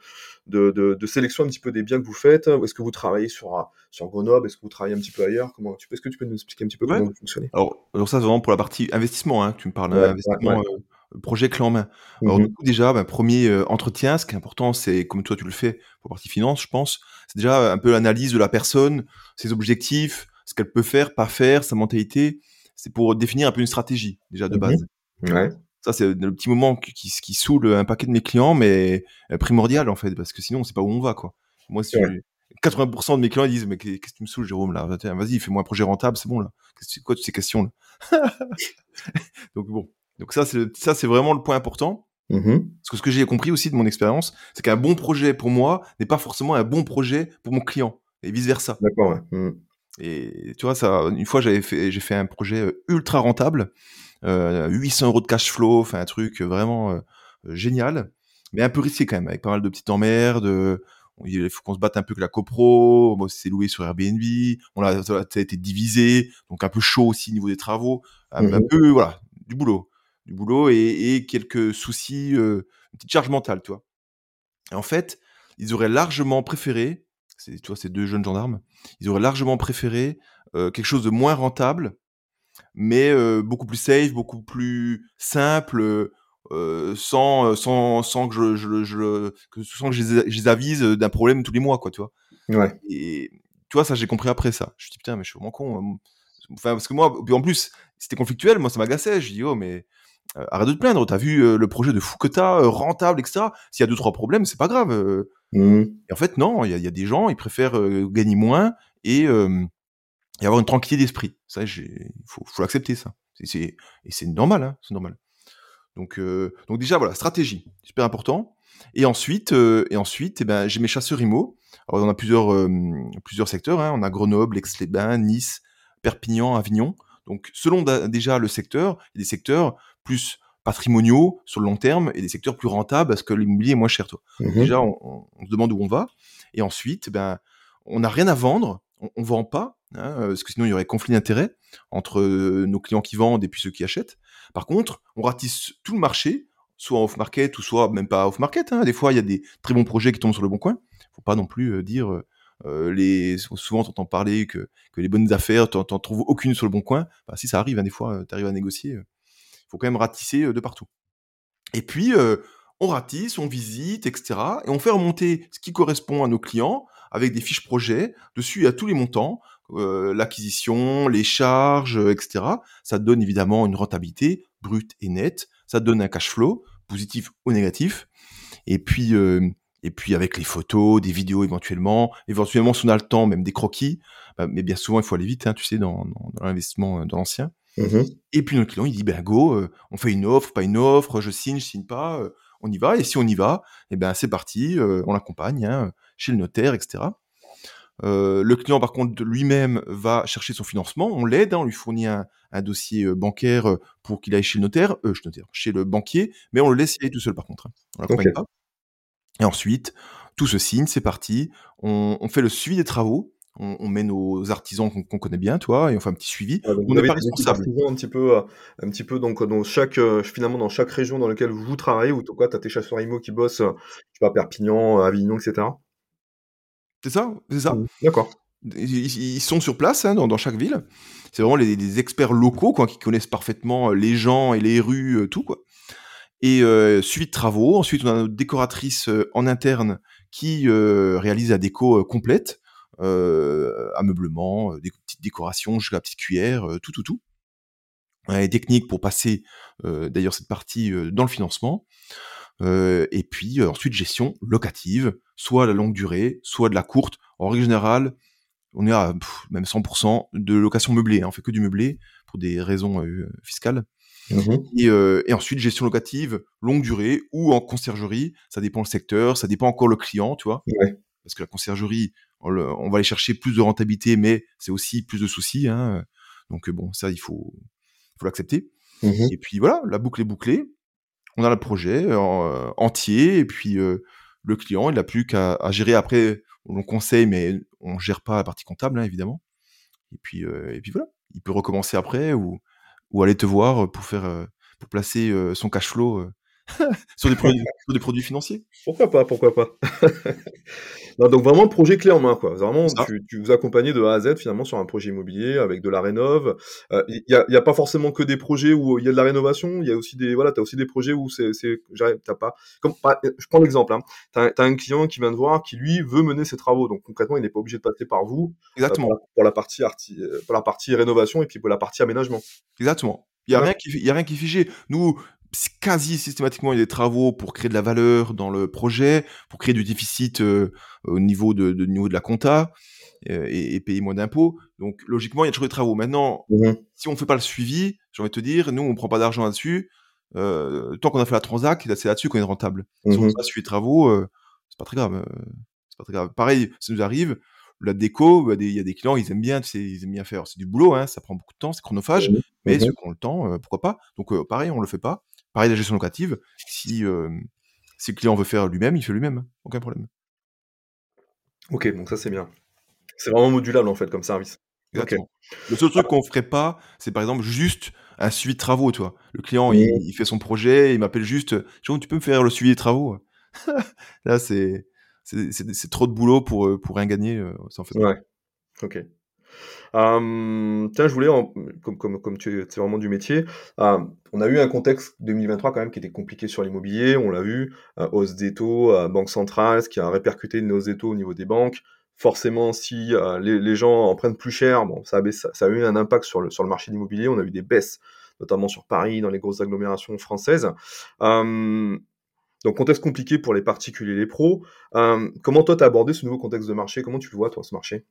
de, de, sélection un petit peu des biens que vous faites Est-ce que vous travaillez sur, sur Grenoble Est-ce que vous travaillez un petit peu ailleurs comment, Est-ce que tu peux nous expliquer un petit peu comment vous fonctionnez alors, alors, ça, c'est vraiment pour la partie investissement, hein, tu me parles d'investissement. Euh, projet clé en main. Alors, du mmh coup, déjà, ben, premier euh, entretien, ce qui est important, c'est comme toi tu le fais pour partie finance, je pense, c'est déjà un peu l'analyse de la personne, ses objectifs, ce qu'elle peut faire, pas faire, sa mentalité. C'est pour définir un peu une stratégie, déjà de mmh base. Ouais. Ça, c'est le petit moment qui, qui, qui, saoule un paquet de mes clients, mais euh, primordial, en fait, parce que sinon, on sait pas où on va, quoi. Moi, si 80% de mes clients disent, mais qu'est-ce que tu me saoules, Jérôme, là? Vas-y, fais-moi un projet rentable, c'est bon, là. C'est quoi toutes ces questions, là? Donc, bon. Donc ça, c'est ça, c'est vraiment le point important. Mmh Parce que ce que j'ai compris aussi de mon expérience, c'est qu'un bon projet pour moi n'est pas forcément un bon projet pour mon client et vice versa. D'accord. Ouais. Mmh. Et tu vois, ça, une fois, j'avais fait, j'ai fait un projet euh, ultra rentable, euh, 800 euros de cash flow, enfin un truc vraiment euh, génial, mais un peu risqué quand même, avec pas mal de petites emmerdes. il faut qu'on se batte un peu avec la copro. Bon, c'est loué sur Airbnb. On a, ça a été divisé, donc un peu chaud aussi au niveau des travaux. un mmh peu, voilà, du boulot du boulot et, quelques soucis, euh, une petite charge mentale, tu vois. Et en fait, ils auraient largement préféré, tu vois, ces deux jeunes gendarmes, ils auraient largement préféré euh, quelque chose de moins rentable, mais euh, beaucoup plus safe, beaucoup plus simple, sans, sans, sans que je, je, je, que, sans que je les, avise d'un problème tous les mois, quoi, tu vois. Ouais. Et tu vois, ça, j'ai compris après ça. Je me suis dit, putain, mais je suis vraiment con. Enfin, parce que moi, en plus, c'était conflictuel, moi, ça m'agaçait. Je dis, oh, mais euh, arrête de te plaindre, t'as vu euh, le projet de fou que t'as, euh, rentable, etc. S'il y a deux, trois problèmes, c'est pas grave. Mmh. Et en fait, non, il y, a des gens, ils préfèrent gagner moins et, avoir une tranquillité d'esprit. Ça, il faut, faut l'accepter, ça. et c'est normal, hein, c'est normal. Donc, donc déjà, voilà, stratégie, super important. Et ensuite, et ensuite eh ben, j'ai mes chasseurs IMO. Alors, on a plusieurs, plusieurs secteurs. Hein. On a Grenoble, Aix-les-Bains, Nice, Perpignan, Avignon. Donc, selon déjà le secteur, il y a des secteurs plus patrimoniaux sur le long terme et des secteurs plus rentables parce que l'immobilier est moins cher. Toi. Mmh déjà, on, se demande où on va. Et ensuite, ben, on n'a rien à vendre, on ne vend pas, hein, parce que sinon il y aurait conflit d'intérêts entre euh, nos clients qui vendent et puis ceux qui achètent. Par contre, on ratisse tout le marché, soit off-market ou soit même pas off-market. Hein. Des fois, il y a des très bons projets qui tombent sur le bon coin. faut pas non plus euh, dire... Euh, les, souvent, tu entends parler que, que les bonnes affaires, tu n'en trouves aucune sur le bon coin. Bah, si ça arrive, hein, des fois, tu arrives à négocier faut quand même ratisser de partout. Et puis, on ratisse, on visite, etc. Et on fait remonter ce qui correspond à nos clients avec des fiches projets. Dessus, il y a tous les montants, l'acquisition, les charges, etc. Ça donne évidemment une rentabilité brute et nette. Ça donne un cash flow, positif ou négatif. Et puis, et puis avec les photos, des vidéos éventuellement, éventuellement si on a le temps, même des croquis. Bah, mais bien souvent, il faut aller vite, hein, tu sais, dans, dans l'investissement dans l'ancien. Mmh et puis notre client, il dit, ben go, euh, on fait une offre, pas une offre, je signe, je signe pas, euh, on y va. Et si on y va, eh ben c'est parti, euh, on l'accompagne hein, chez le notaire, etc. le client, par contre, lui-même va chercher son financement, on l'aide, hein, on lui fournit un, dossier bancaire pour qu'il aille chez le notaire, chez, le notaire, chez le banquier, mais on le laisse y aller tout seul par contre. Hein. On l'accompagne pas. Et ensuite, tout se signe, c'est parti, on, on fait le suivi des travaux, on, met nos artisans qu'on connaît bien, toi, et on fait un petit suivi. on n'est pas responsable. Un petit peu, un petit peu donc dans chaque, finalement dans chaque région dans laquelle vous travaillez, ou tu as tes chasseurs IMO qui bossent, je sais pas, Perpignan, Avignon, etc. C'est ça, c'est ça. Mmh. D'accord. Ils, sont sur place hein, dans, chaque ville. C'est vraiment les, experts locaux quoi, qui connaissent parfaitement les gens et les rues, tout quoi. Et suivi de travaux. Ensuite, on a notre décoratrice en interne qui réalise la déco complète euh, ameublement, euh, des petites décorations jusqu'à la petite cuillère, euh, tout, tout, tout. Et techniques pour passer d'ailleurs cette partie dans le financement. et puis ensuite gestion locative, soit à la longue durée, soit de la courte. En règle générale, on est à même 100% de location meublée. Hein. On fait que du meublé pour des raisons fiscales. Mmh et, et, ensuite gestion locative, longue durée ou en conciergerie. Ça dépend le secteur, ça dépend encore le client, tu vois. Ouais. Parce que la conciergerie, on, va aller chercher plus de rentabilité, mais c'est aussi plus de soucis. Hein. Donc bon, ça, il faut, faut l'accepter. Mmh et puis voilà, la boucle est bouclée. On a le projet euh, entier, et puis euh, le client, il n'a plus qu'à gérer. Après, on conseille, mais on gère pas la partie comptable, hein, évidemment. Et puis, euh, et puis voilà, il peut recommencer après ou, ou aller te voir pour faire, pour placer son cash flow sur, des produits, sur des produits financiers? Pourquoi pas, pourquoi pas. donc vraiment projet clé en main, quoi. Vraiment, tu, tu, vous accompagnez de A à Z finalement sur un projet immobilier avec de la rénov. Il euh, n'y a, y a, pas forcément que des projets où il y a de la rénovation. Il y a aussi des voilà, t'as aussi des projets où c'est, t'as pas. Comme je prends l'exemple. Hein. T'as, as un client qui vient te voir, qui lui veut mener ses travaux. Donc concrètement, il n'est pas obligé de passer par vous. Euh, Exactement. pour, la, partie arti, euh, pour la partie rénovation et puis pour la partie aménagement. Exactement. Il y a rien qui, il y a rien qui est figé. Nous, quasi systématiquement il y a des travaux pour créer de la valeur dans le projet, pour créer du déficit euh, au niveau de, de, niveau de la compta euh, et, payer moins d'impôts. Donc logiquement il y a toujours des travaux. Maintenant, mmh si on fait pas le suivi, j'ai envie de te dire, nous on prend pas d'argent là-dessus. Euh, tant qu'on a fait la transac, c'est là-dessus qu'on est rentable. Si on mmh pas suivi les travaux, c'est pas très grave. c'est pas très grave. Pareil, ça nous arrive. La déco, bah, il y a des clients, ils aiment bien, tu sais, ils aiment bien faire. C'est du boulot, hein, ça prend beaucoup de temps, c'est chronophage, mmh mais ceux qui ont le temps, pourquoi pas. Donc pareil, on le fait pas. Pareil, la gestion locative, si, euh, si le client veut faire lui-même, il fait lui-même, aucun problème. Ok, donc ça c'est bien. C'est vraiment modulable en fait comme service. Exactement. Le seul truc qu'on ferait pas, c'est par exemple juste un suivi de travaux, toi. Le client, il, fait son projet, il m'appelle juste, tu peux me faire le suivi des travaux? Là, c'est c'est trop de boulot pour, euh, pour rien gagner. Euh, ça en fait ouais. Ok tiens, je voulais, comme, comme, comme tu es vraiment du métier, on a eu un contexte 2023 quand même qui était compliqué sur l'immobilier, on l'a vu, hausse des taux, banque centrale, ce qui a répercuté une hausse des taux au niveau des banques. Forcément, si les, gens en prennent plus cher, bon, ça, a, eu un impact sur le, sur le marché de l'immobilier. On a eu des baisses, notamment sur Paris, dans les grosses agglomérations françaises. donc, contexte compliqué pour les particuliers, les pros. comment toi, tu as abordé ce nouveau contexte de marché? Comment tu le vois, toi, ce marché?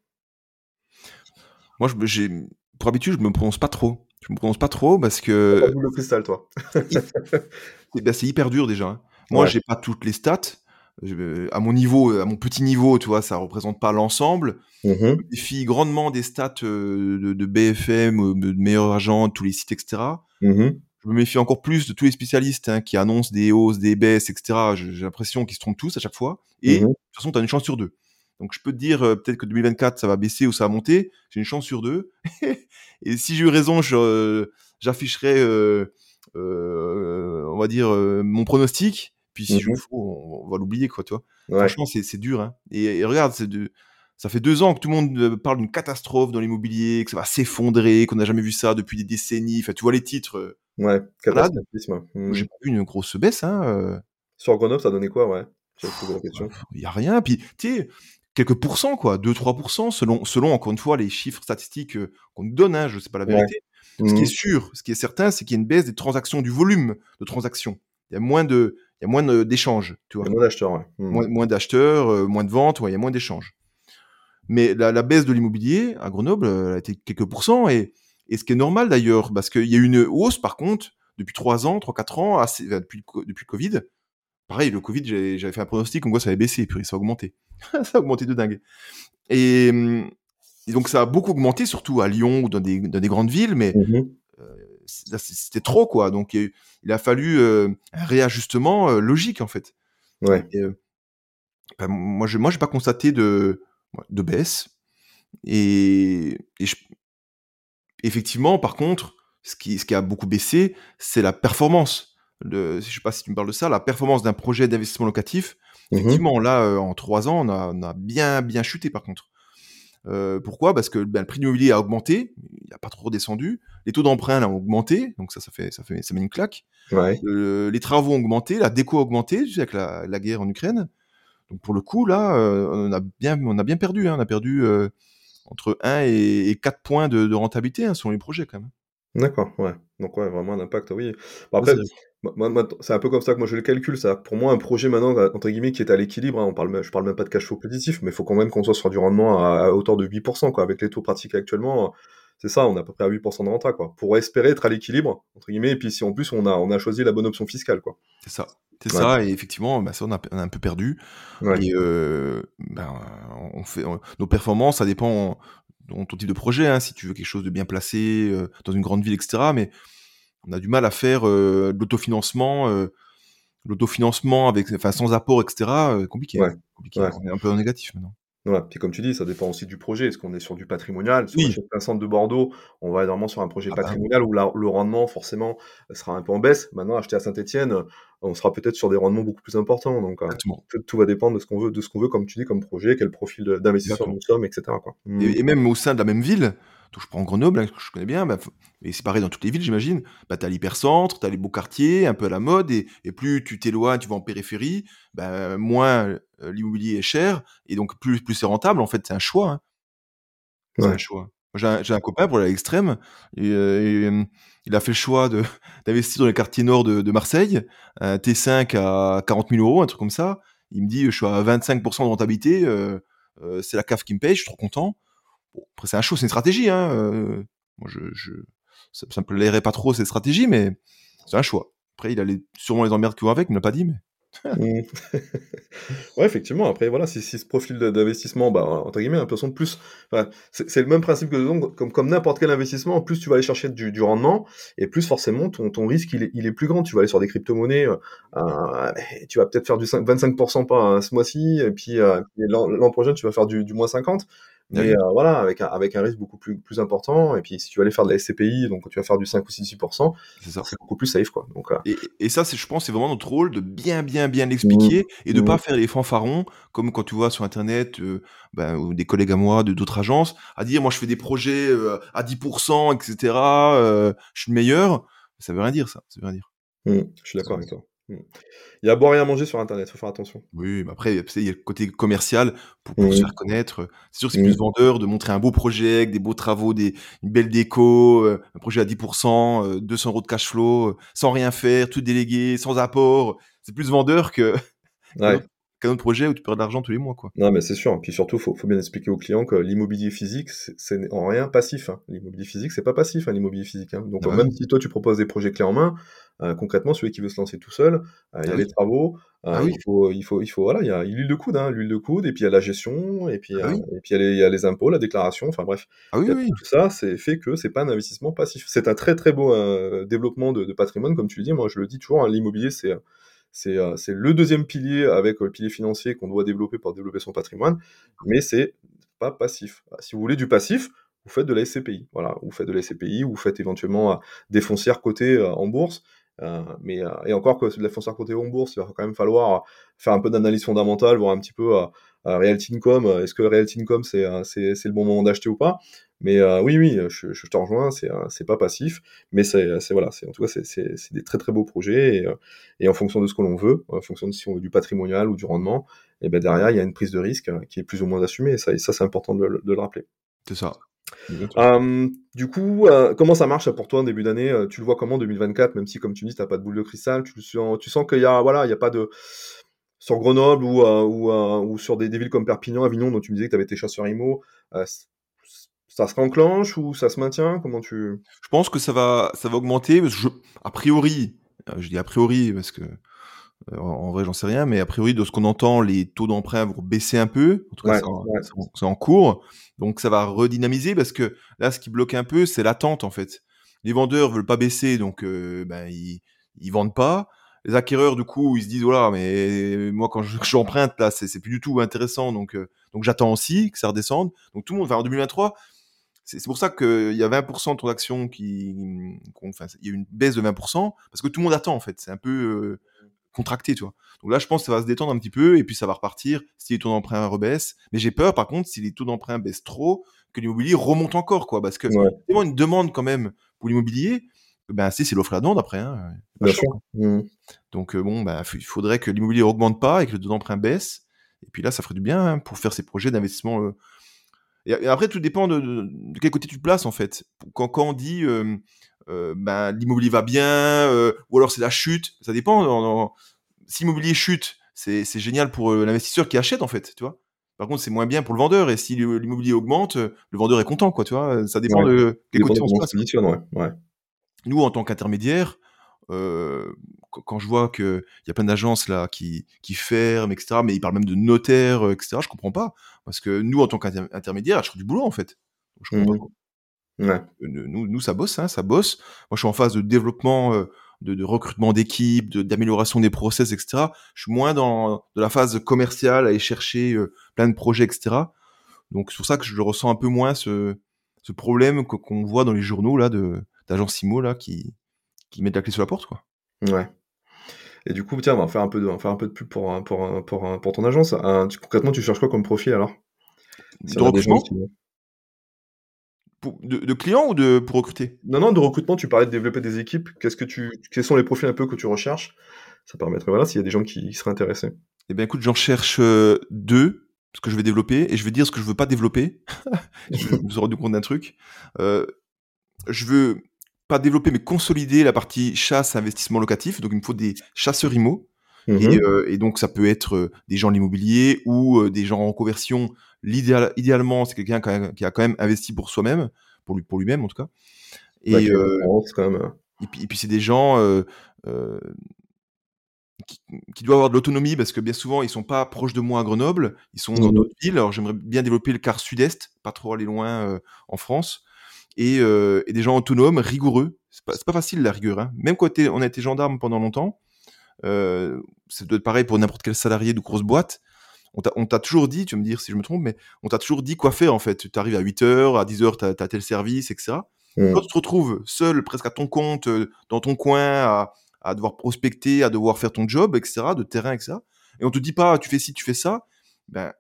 Moi, j'ai, pour habitude, je me prononce pas trop. Je me prononce pas trop parce que. le cristal, toi. Ben, c'est hyper dur déjà. Hein. Moi, j'ai pas toutes les stats. à mon niveau, à mon petit niveau, tu vois, ça représente pas l'ensemble. Mmh je me méfie grandement des stats euh, de, BFM, euh, de meilleurs agents, tous les sites, etc. Mmh je me méfie encore plus de tous les spécialistes hein, qui annoncent des hausses, des baisses, etc. J'ai l'impression qu'ils se trompent tous à chaque fois. Et mmh de toute façon, tu as une chance sur deux. Donc je peux te dire euh, peut-être que 2024 ça va baisser ou ça va monter. J'ai une chance sur deux. et si j'ai eu raison, euh, j'afficherai, euh, on va dire, mon pronostic. Puis si je mmh je faux, on, va l'oublier quoi, tu vois. Franchement, c'est dur. Hein. Et, regarde, c'est de, ça fait deux ans que tout le monde parle d'une catastrophe dans l'immobilier, que ça va s'effondrer, qu'on n'a jamais vu ça depuis des décennies. Enfin, tu vois les titres. Ouais, catastrophisme. Mmh. J'ai pas vu une grosse baisse. Hein, Sur Grenoble, ça a donné quoi, ouais Il y a rien. Puis, tu sais, quelques pourcents, quoi, 2-3%, selon, selon, encore une fois, les chiffres statistiques euh, qu'on nous donne, hein, je ne sais pas la vérité. Ce qui est mmh. sûr, ce qui est certain, c'est qu'il y a une baisse des transactions, du volume de transactions. Il y a moins de, il y a moins d'échanges, tu vois. moins d'acheteurs, ouais. Mmh. Moins, d'acheteurs, euh, moins de ventes, ouais, il y a moins d'échanges. Mais la, baisse de l'immobilier à Grenoble, euh, elle a été quelques pourcents, et, et ce qui est normal d'ailleurs, parce qu'il y a eu une hausse, par contre, depuis 3 ans, 3-4 ans, assez, depuis, depuis le Covid, pareil, le Covid, j'avais fait un pronostic comme quoi ça avait baissé, et puis ça a augmenté. ça a augmenté de dingue. Et, donc ça a beaucoup augmenté, surtout à Lyon ou dans des, dans des grandes villes, mais mmh euh, c'était trop, quoi. Donc il a fallu euh, un réajustement euh, logique, en fait. Ouais. ben, moi, je moi, j'ai pas constaté de, de baisse. et, effectivement, par contre, ce qui, ce qui a beaucoup baissé, c'est la performance. De, je sais pas si tu me parles de ça, la performance d'un projet d'investissement locatif. Mmh effectivement, là, euh, en trois ans, on a, on a, bien, bien chuté, par contre. Euh, pourquoi? Parce que ben, le prix de l'immobilier a augmenté, il n'a pas trop redescendu. Les taux d'emprunt ont augmenté, donc ça, ça fait, ça fait, ça met une claque. Ouais. les travaux ont augmenté, la déco a augmenté, tu sais, avec la, la, guerre en Ukraine. Donc pour le coup, là, euh, on a bien, on a bien perdu. Hein, on a perdu entre 1 et, et 4 points de, de rentabilité hein, sur les projets quand même. D'accord, ouais. Donc ouais, vraiment un impact, oui. Bon, après, c'est un peu comme ça que moi je le calcule. Ça, pour moi, un projet maintenant entre guillemets qui est à l'équilibre. Hein, on parle, je parle même pas de cash flow positif, mais il faut quand même qu'on soit sur du rendement à, à hauteur de 8%, quoi. Avec les taux pratiqués actuellement, c'est ça, on est à peu près à 8% de renta, quoi. Pour espérer être à l'équilibre entre guillemets. Et puis si en plus on a on a choisi la bonne option fiscale, quoi. C'est ça. C'est ça, et effectivement, bah, ça, on a, on a, un peu perdu. Ouais. Et euh, ben, on fait, on, nos performances, ça dépend de ton type de projet, hein, si tu veux quelque chose de bien placé, euh, dans une grande ville, etc. Mais on a du mal à faire euh, l'autofinancement, euh, l'autofinancement avec, enfin, sans apport, etc. Euh, compliqué. Ouais. Compliqué. Ouais. On est un peu en négatif maintenant. Voilà. Puis comme tu dis, ça dépend aussi du projet. Est-ce qu'on est sur du patrimonial? Sur Oui. un centre de Bordeaux, on va être vraiment sur un projet Ah bah, patrimonial où la- le rendement, forcément, sera un peu en baisse. Maintenant, acheter à Saint-Etienne, on sera peut-être sur des rendements beaucoup plus importants. Donc, euh, tout, tout va dépendre de ce qu'on veut, de ce qu'on veut, comme tu dis, comme projet, quel profil d'investisseur nous sommes, etc. Quoi. Mm. Et, et même au sein de la même ville, donc je prends Grenoble, hein, que je connais bien, bah, et c'est pareil dans toutes les villes, j'imagine, bah, tu as l'hypercentre, tu as les beaux quartiers, un peu à la mode, et, et plus tu t'éloignes, tu vas en périphérie, bah, moins euh, l'immobilier est cher, et donc plus, plus c'est rentable, en fait, c'est un choix. hein. C'est Ouais. un choix. J'ai un, copain pour l'extrême, et, euh, et, il a fait le choix d'investir dans les quartiers nord de, de Marseille, un T5 à 40 000 euros, un truc comme ça. Il me dit, je suis à 25% de rentabilité, euh, c'est la CAF qui me paye, je suis trop content. Après, c'est un show, c'est une stratégie. Hein. euh, moi, je, je, ça, ça me plairait pas trop cette stratégie, mais c'est un choix. Après, il a les, sûrement les emmerdes qui vont avec, il me l'a pas dit, mais ouais, effectivement. Après, voilà, si, ce profil d'investissement, bah, entre guillemets, façon, plus, c'est le même principe que donc, comme, comme n'importe quel investissement, plus tu vas aller chercher du, rendement, et plus forcément ton, ton risque il est, il est plus grand. Tu vas aller sur des crypto-monnaies, euh, euh, tu vas peut-être faire du 5 25% pas ce mois-ci, et puis, l'an prochain tu vas faire du, du moins 50. Mais euh, voilà, avec un, avec un risque beaucoup plus, plus important. Et puis si tu vas aller faire de la SCPI, donc tu vas faire du 5 ou 6%, c'est beaucoup plus safe, quoi. Donc, euh, Et, et ça, c'est, je pense, c'est vraiment notre rôle de bien, bien, bien l'expliquer et de Mmh. pas faire les fanfarons comme quand tu vois sur Internet euh, ben, ou des collègues à moi de d'autres agences à dire moi je fais des projets à 10%, etc. je suis le meilleur. Ça veut rien dire ça. Ça veut rien dire. Mm, je suis d'accord avec toi. Mm. Il y a à boire et à manger sur Internet, faut faire attention. Oui, mais après, il y a le côté commercial pour, pour se faire connaître. C'est sûr que c'est Mhm. plus vendeur de montrer un beau projet, avec des beaux travaux, des, une belle déco, euh, un projet à 10%, euh, 200 euros de cash flow, euh, sans rien faire, tout délégué, sans apport. C'est plus vendeur que Ouais. Qu'un autre projet où tu perds de l'argent tous les mois, quoi. Non, mais c'est sûr. Puis surtout, faut, faut bien expliquer aux clients que l'immobilier physique, c'est en rien passif. hein. L'immobilier physique, c'est pas passif, hein, l'immobilier physique. hein. Donc, Ah même si toi, tu proposes des projets clés en main, euh, concrètement, celui qui veut se lancer tout seul, euh, il y a Ah oui. les travaux, euh, Ah oui. il faut, il faut, il faut, voilà, il y a l'huile de coude, l'huile de coude, et puis il y a la gestion, et puis, Ah et puis il y, a les, il y a les impôts, la déclaration, enfin bref. Ah Il. Tout ça, c'est fait que c'est pas un investissement passif. C'est un très très beau développement de, de patrimoine, comme tu le dis. Moi, je le dis toujours, l'immobilier, c'est c'est euh, c'est le deuxième pilier avec euh, le pilier financier qu'on doit développer pour développer son patrimoine, mais c'est pas passif. Si vous voulez du passif, vous faites de la SCPI. Voilà, vous faites de la SCPI, vous faites éventuellement euh, des foncières cotées euh, en bourse. Euh, mais euh, et encore que de la foncière cotée en bourse, il va quand même falloir faire un peu d'analyse fondamentale, voir un petit peu euh, euh, Realty Income. euh, Est-ce que Realty Income euh, c'est le bon moment d'acheter ou pas Mais euh, oui, oui, je, je te rejoins. C'est euh, pas passif, mais c'est c'est voilà, en tout cas c'est des très très beaux projets et, euh, et en fonction de ce que l'on veut, en fonction de si on veut du patrimonial ou du rendement, et ben derrière il y a une prise de risque euh, qui est plus ou moins assumée. Et ça, et ça c'est important de, le- de le rappeler. C'est ça. Euh, du coup, euh, comment ça marche pour toi en début d'année? Euh, Tu le vois comment en 2024, même si, comme tu dis, t'as pas de boule de cristal, tu, le sens, tu sens qu'il y a, voilà, il y a pas de sur Grenoble ou, euh, ou, euh, ou sur des, des villes comme Perpignan, Avignon, dont tu me disais que tu avais tes chasseurs IMO, euh, ça se réenclenche ou ça se maintient? Comment tu Je pense que ça va, ça va augmenter. Parce que je, a priori, euh, je dis a priori parce que euh, en vrai, j'en sais rien, mais a priori, de ce qu'on entend, les taux d'emprunt vont baisser un peu. En tout cas, Ouais, c'est en, ouais. cours. Donc, ça va redynamiser parce que là, ce qui bloque un peu, c'est l'attente, en fait. Les vendeurs veulent pas baisser, donc euh, ben, ils, ils vendent pas. les acquéreurs, du coup, ils se disent, voilà, mais moi, quand j'emprunte, là, c'est plus du tout intéressant, donc, euh, donc j'attends aussi que ça redescende. Donc tout le monde, enfin, en 2023, c'est pour ça qu'il y a 20% de transactions qui, enfin, il y a une baisse de 20%, parce que tout le monde attend, en fait. C'est un peu euh, contracté, tu vois. Donc là, je pense que ça va se détendre un petit peu, et puis ça va repartir si les taux d'emprunt rebaissent. Mais j'ai peur, par contre, si les taux d'emprunt baissent trop, que l'immobilier remonte encore, quoi, parce que ouais. c'est une demande quand même pour l'immobilier, ben c'est l'offre la demande après. Hein. Mmh. Donc euh, bon, ben, il faudrait que l'immobilier augmente pas et que le taux d'emprunt baisse. Et puis là, ça ferait du bien hein, pour faire ces projets d'investissement. Euh. Et, après, tout dépend de, quel côté tu te places en fait. Quand, quand on dit euh, ben, l'immobilier va bien ou alors c'est la chute, ça dépend. Si l'immobilier chute, c'est génial pour l'investisseur qui achète en fait, tu vois. Par contre, c'est moins bien pour le vendeur. Et si l'immobilier augmente, le vendeur est content, quoi. Tu vois, ça dépend de quel côté on se place. Ouais. ouais nous, en tant qu'intermédiaire, euh, quand je vois qu'il y a plein d'agences là qui, qui ferment, etc., mais ils parlent même de notaires, etc., je comprends pas. Parce que nous, en tant qu'intermédiaire, je trouve du boulot, en fait. Je comprends pas. Mmh. Ouais. Nous, nous, ça bosse, hein, ça bosse. Moi, je suis en phase de développement, euh, de, de, recrutement d'équipes, d'amélioration des process, etc. Je suis moins dans de la phase commerciale, à aller chercher euh, plein de projets, etc. Donc, c'est pour ça que je ressens un peu moins, ce, ce problème qu'on voit dans les journaux là de d'agents Simo là qui, qui mettent la clé sur la porte, quoi. Ouais. Et du coup, tiens, on va faire un peu de, faire un peu de pub pour, pour, pour, pour ton agence. concrètement, tu cherches quoi comme profil alors? De recrutement? de, clients ou de pour recruter? Non, non, de recrutement. Tu parlais de développer des équipes. Qu'est-ce que tu, quels sont les profils un peu que tu recherches? Ça permettrait, voilà, s'il y a des gens qui, seraient intéressés. Eh bien, écoute, j'en cherche euh, deux, ce que je vais développer, et je vais dire ce que je veux pas développer. je me suis rendu compte d'un truc. Euh, je veux pas développer, mais consolider la partie chasse investissement locatif. Donc, il me faut des chasseurs IMO. Mmh euh, et, donc, ça peut être euh, des gens de l'immobilier ou euh, des gens en conversion. L'idéal, idéalement, c'est quelqu'un qui a quand même investi pour soi-même, pour lui, pour lui-même en tout cas. Et, quand même... Et puis, c'est des gens qui, qui, doivent avoir de l'autonomie parce que bien souvent, ils sont pas proches de moi à Grenoble, ils sont dans mmh d'autres villes. Alors, j'aimerais bien développer le quart sud-est, pas trop aller loin en France et, euh, et, des gens autonomes, rigoureux. C'est pas, pas facile la rigueur. Hein. Même quand on a été gendarme pendant longtemps, euh, ça doit être pareil pour n'importe quel salarié de grosse boîte. On t'a toujours dit, tu vas me dire si je me trompe, mais on t'a toujours dit quoi faire en fait. Tu arrives à 8h, à 10h, tu as, tel service, etc. Mmh. Quand tu te retrouves seul, presque à ton compte, euh, dans ton coin, à, à, devoir prospecter, à devoir faire ton job, etc., de terrain, etc. Et on te dit pas, tu fais ci, tu fais ça. Ben,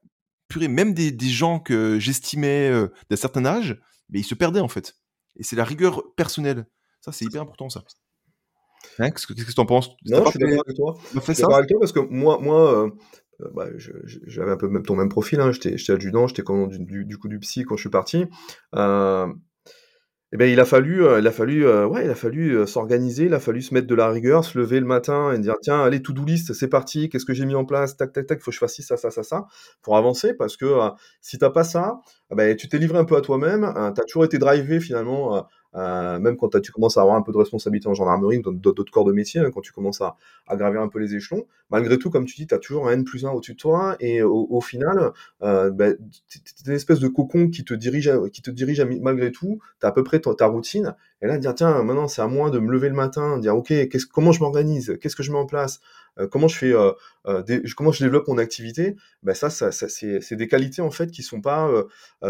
purée, même des, des gens que j'estimais euh, d'un certain âge, mais il se perdait en fait. Et c'est la rigueur personnelle. Ça, c'est hyper important, ça. Hein, qu'est-ce que tu en penses? Non, je suis d'accord avec toi. Je suis d'accord avec toi parce que moi, moi euh, euh, bah, j'avais un peu même, ton même profil. Hein. J'étais adjudant, j'étais du, du, coup du psy quand je suis parti. Euh, eh ben, il a fallu, euh, il a fallu, euh, ouais, il a fallu euh, s'organiser, il a fallu se mettre de la rigueur, se lever le matin et dire tiens, allez, to-do list, c'est parti, qu'est-ce que j'ai mis en place, tac, tac, tac, faut que je fasse ci, ça, ça, ça, ça, pour avancer, parce que si t'as pas ça, ah ben, tu t'es livré un peu à toi-même, hein, tu as toujours été drivé finalement euh, même quand tu commences à avoir un peu de responsabilité en gendarmerie ou dans d'autres corps de métier, hein, quand tu commences à, à, gravir un peu les échelons, malgré tout, comme tu dis, tu as toujours un N plus 1 au-dessus de toi, et au, final, euh, bah, tu une espèce de cocon qui te dirige, qui te dirige malgré tout, tu as à peu près ta, routine, et là, dire, tiens, maintenant, c'est à moi de me lever le matin, dire, ok, comment je m'organise, qu'est-ce que je mets en place, euh, comment je fais, euh, euh, des, comment je développe mon activité, ben ça, ça, ça c'est des qualités en fait qui sont pas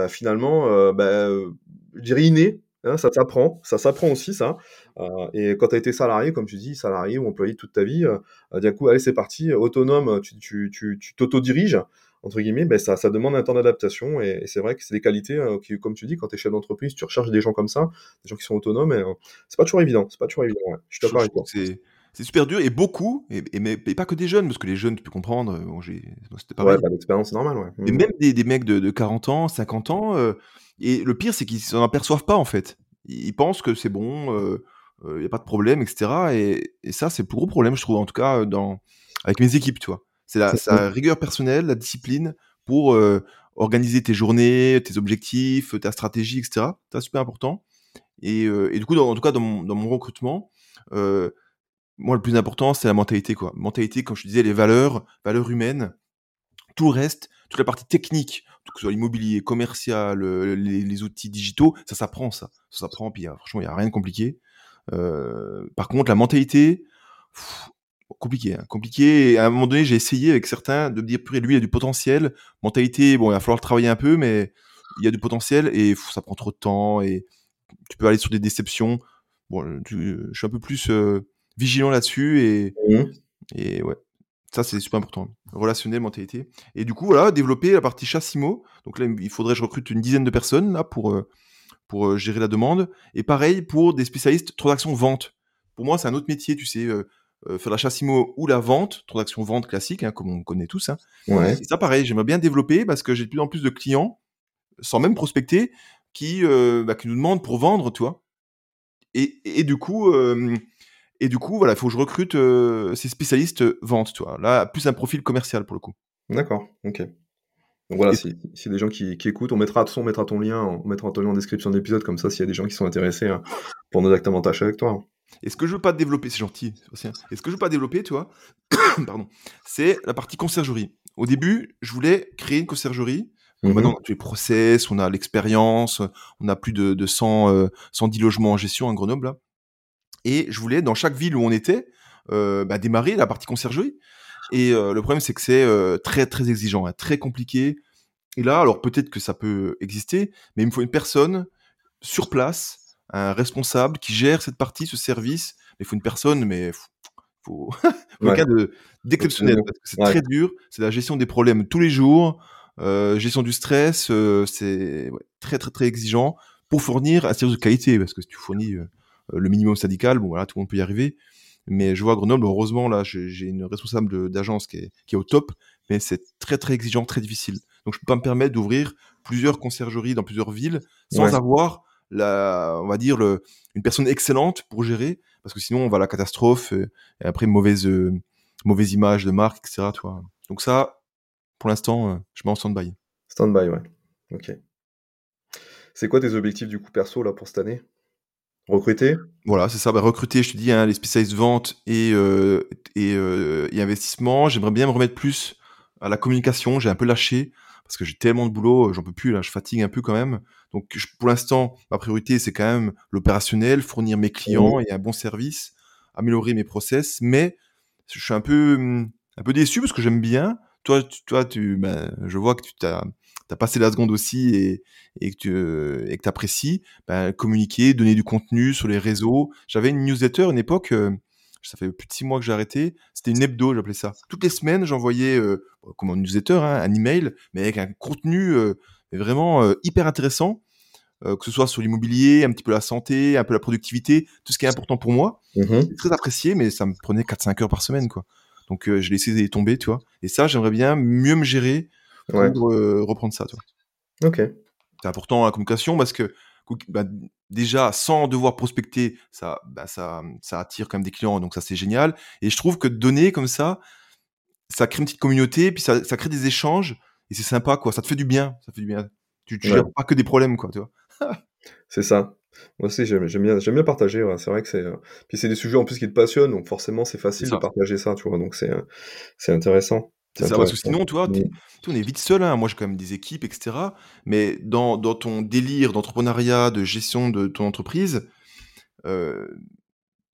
finalement, ben, je dirais innées, Hein, ça s'apprend, ça s'apprend aussi ça. Euh, et quand tu as été salarié, comme tu dis, salarié ou employé toute ta vie, euh, d'un coup, allez, c'est parti, autonome, tu, tu, tu, tu t'auto-diriges, entre guillemets, ben ça, ça demande un temps d'adaptation. Et, c'est vrai que c'est des qualités, euh, qui, comme tu dis, quand tu es chef d'entreprise, tu recherches des gens comme ça, des gens qui sont autonomes, et c'est pas toujours évident. C'est pas toujours évident. Ouais. Je suis d'accord avec toi. C'est super dur et beaucoup, et, pas que des jeunes, parce que les jeunes, tu peux comprendre, bon, c'était pas ouais, pas d'expérience normale, ouais. Mais mmh. même des, des mecs de, de, 40 ans, 50 ans, euh, et le pire, c'est qu'ils s'en aperçoivent pas, en fait. Ils pensent que c'est bon, il euh, n'y euh, a pas de problème, etc. Et, et ça, c'est le plus gros problème, je trouve, en tout cas, dans, avec mes équipes, tu vois. C'est la, la, rigueur personnelle, la discipline pour euh, organiser tes journées, tes objectifs, ta stratégie, etc. C'est super important. Et, et, du coup, dans, en tout cas, dans mon, dans mon recrutement, moi, le plus important, c'est la mentalité, quoi. Mentalité, comme je disais, les valeurs, valeurs humaines. Tout reste, toute la partie technique, que ce soit l'immobilier, commercial, euh, les, outils digitaux, ça s'apprend, ça. Ça s'apprend, puis franchement, il n'y a rien de compliqué. Euh, par contre, la mentalité, compliqué, hein, compliqué. À un moment donné, j'ai essayé avec certains de me dire, lui, il a du potentiel. Mentalité, bon, il va falloir le travailler un peu, mais il y a du potentiel et ça prend trop de temps et tu peux aller sur des déceptions. Bon, je suis un peu plus euh, vigilant là-dessus et, Mhm. et ouais, ça c'est super important. Relationnel, mentalité. Et du coup, voilà, développer la partie chassimo. Donc là, il faudrait que je recrute une dizaine de personnes là pour, euh, pour euh, gérer la demande. Et pareil pour des spécialistes transaction vente. Pour moi, c'est un autre métier, tu sais, euh, faire la chassimo ou la vente, transaction vente classique, hein, comme on connaît tous. Hein. Ouais. Et ça, pareil, j'aimerais bien développer parce que j'ai de plus en plus de clients, sans même prospecter, qui, bah, qui nous demandent pour vendre, tu vois. Et, et du coup, et du coup, voilà, il faut que je recrute euh, ces spécialistes euh, vente, tu vois. Là, plus un profil commercial pour le coup. D'accord, ok. Donc voilà, si, si des gens qui, qui écoutent, on mettra, on ton lien, on mettra ton lien en description de l'épisode, comme ça, s'il y a des gens qui sont intéressés hein, pour nos actes avantages avec toi. Et ce que je veux pas développer, c'est gentil. Et ce que je veux pas développer, tu vois, pardon, c'est la partie conciergerie. Au début, je voulais créer une conciergerie. Mhm. Maintenant, on a tous les process, on a l'expérience, on a plus de, de 100, euh, 110 logements en gestion à Grenoble. là. Et je voulais, dans chaque ville où on était, euh, bah, démarrer la partie conciergerie. Et euh, le problème, c'est que c'est euh, très, très exigeant, hein, très compliqué. Et là, alors peut-être que ça peut exister, mais il me faut une personne sur place, un responsable qui gère cette partie, ce service. Mais il faut une personne, mais faut, faut, faut Ouais. quelqu'un de- d'exceptionnel, c'est Ouais. très dur. C'est la gestion des problèmes tous les jours, gestion du stress, c'est ouais, très, très, très exigeant pour fournir un service de qualité, parce que si tu fournis le minimum syndical, bon voilà, tout le monde peut y arriver. Mais je vois à Grenoble, heureusement, là, j'ai une responsable d'agence qui est, qui est au top, mais c'est très, très exigeant, très difficile. Donc, je peux pas me permettre d'ouvrir plusieurs conciergeries dans plusieurs villes sans Ouais. avoir, la, on va dire, le, une personne excellente pour gérer, parce que sinon, on va à la catastrophe, euh, et après, mauvaise, euh, mauvaise image de marque, etc. Tu vois. Donc, ça, pour l'instant, euh, je mets en stand-by. Stand-by, ouais. Ok. C'est quoi tes objectifs du coup perso là pour cette année? Recruter? Voilà, c'est ça. Bah, recruter, je te dis, hein, les spécialistes vente et, euh, et, euh, et investissement. J'aimerais bien me remettre plus à la communication. J'ai un peu lâché parce que j'ai tellement de boulot, j'en peux plus. Là, je fatigue un peu quand même. Donc, je- pour l'instant, ma priorité, c'est quand même l'opérationnel, fournir mes clients et un bon service, améliorer mes process. Mais je suis un peu, hum, un peu déçu parce que j'aime bien. Toi, tu, toi, tu, ben, je vois que tu t'as, t'as passé la seconde aussi et, et que tu et que apprécies ben, communiquer, donner du contenu sur les réseaux. J'avais une newsletter à une époque, euh, ça fait plus de six mois que j'ai arrêté. C'était une hebdo, j'appelais ça. Toutes les semaines, j'envoyais, euh, comme une newsletter, hein, un email, mais avec un contenu euh, vraiment euh, hyper intéressant, euh, que ce soit sur l'immobilier, un petit peu la santé, un peu la productivité, tout ce qui est important pour moi. C'est très apprécié, mais ça me prenait 4-5 heures par semaine, quoi. Donc euh, je l'ai laissé tomber, tu vois. Et ça, j'aimerais bien mieux me gérer pour Ouais. euh, reprendre ça, tu vois Ok. c'est important la communication parce que bah, déjà sans devoir prospecter ça bah, ça ça attire quand même des clients donc ça c'est génial et je trouve que donner comme ça ça crée une petite communauté puis ça, ça crée des échanges et c'est sympa quoi ça te fait du bien ça fait du bien tu, tu Ouais. gères pas que des problèmes quoi tu vois C'est ça. Moi aussi, j'aime bien, j'aime bien partager. ouais. C'est vrai que c'est. euh, Puis c'est des sujets en plus qui te passionnent, donc forcément c'est facile de partager ça, tu vois. Donc c'est, euh, c'est intéressant. c'est ça parce que sinon tu vois Mm. sais, on est vite seul hein. moi j'ai quand même des équipes etc mais dans, dans ton délire d'entrepreneuriat de gestion de ton entreprise euh,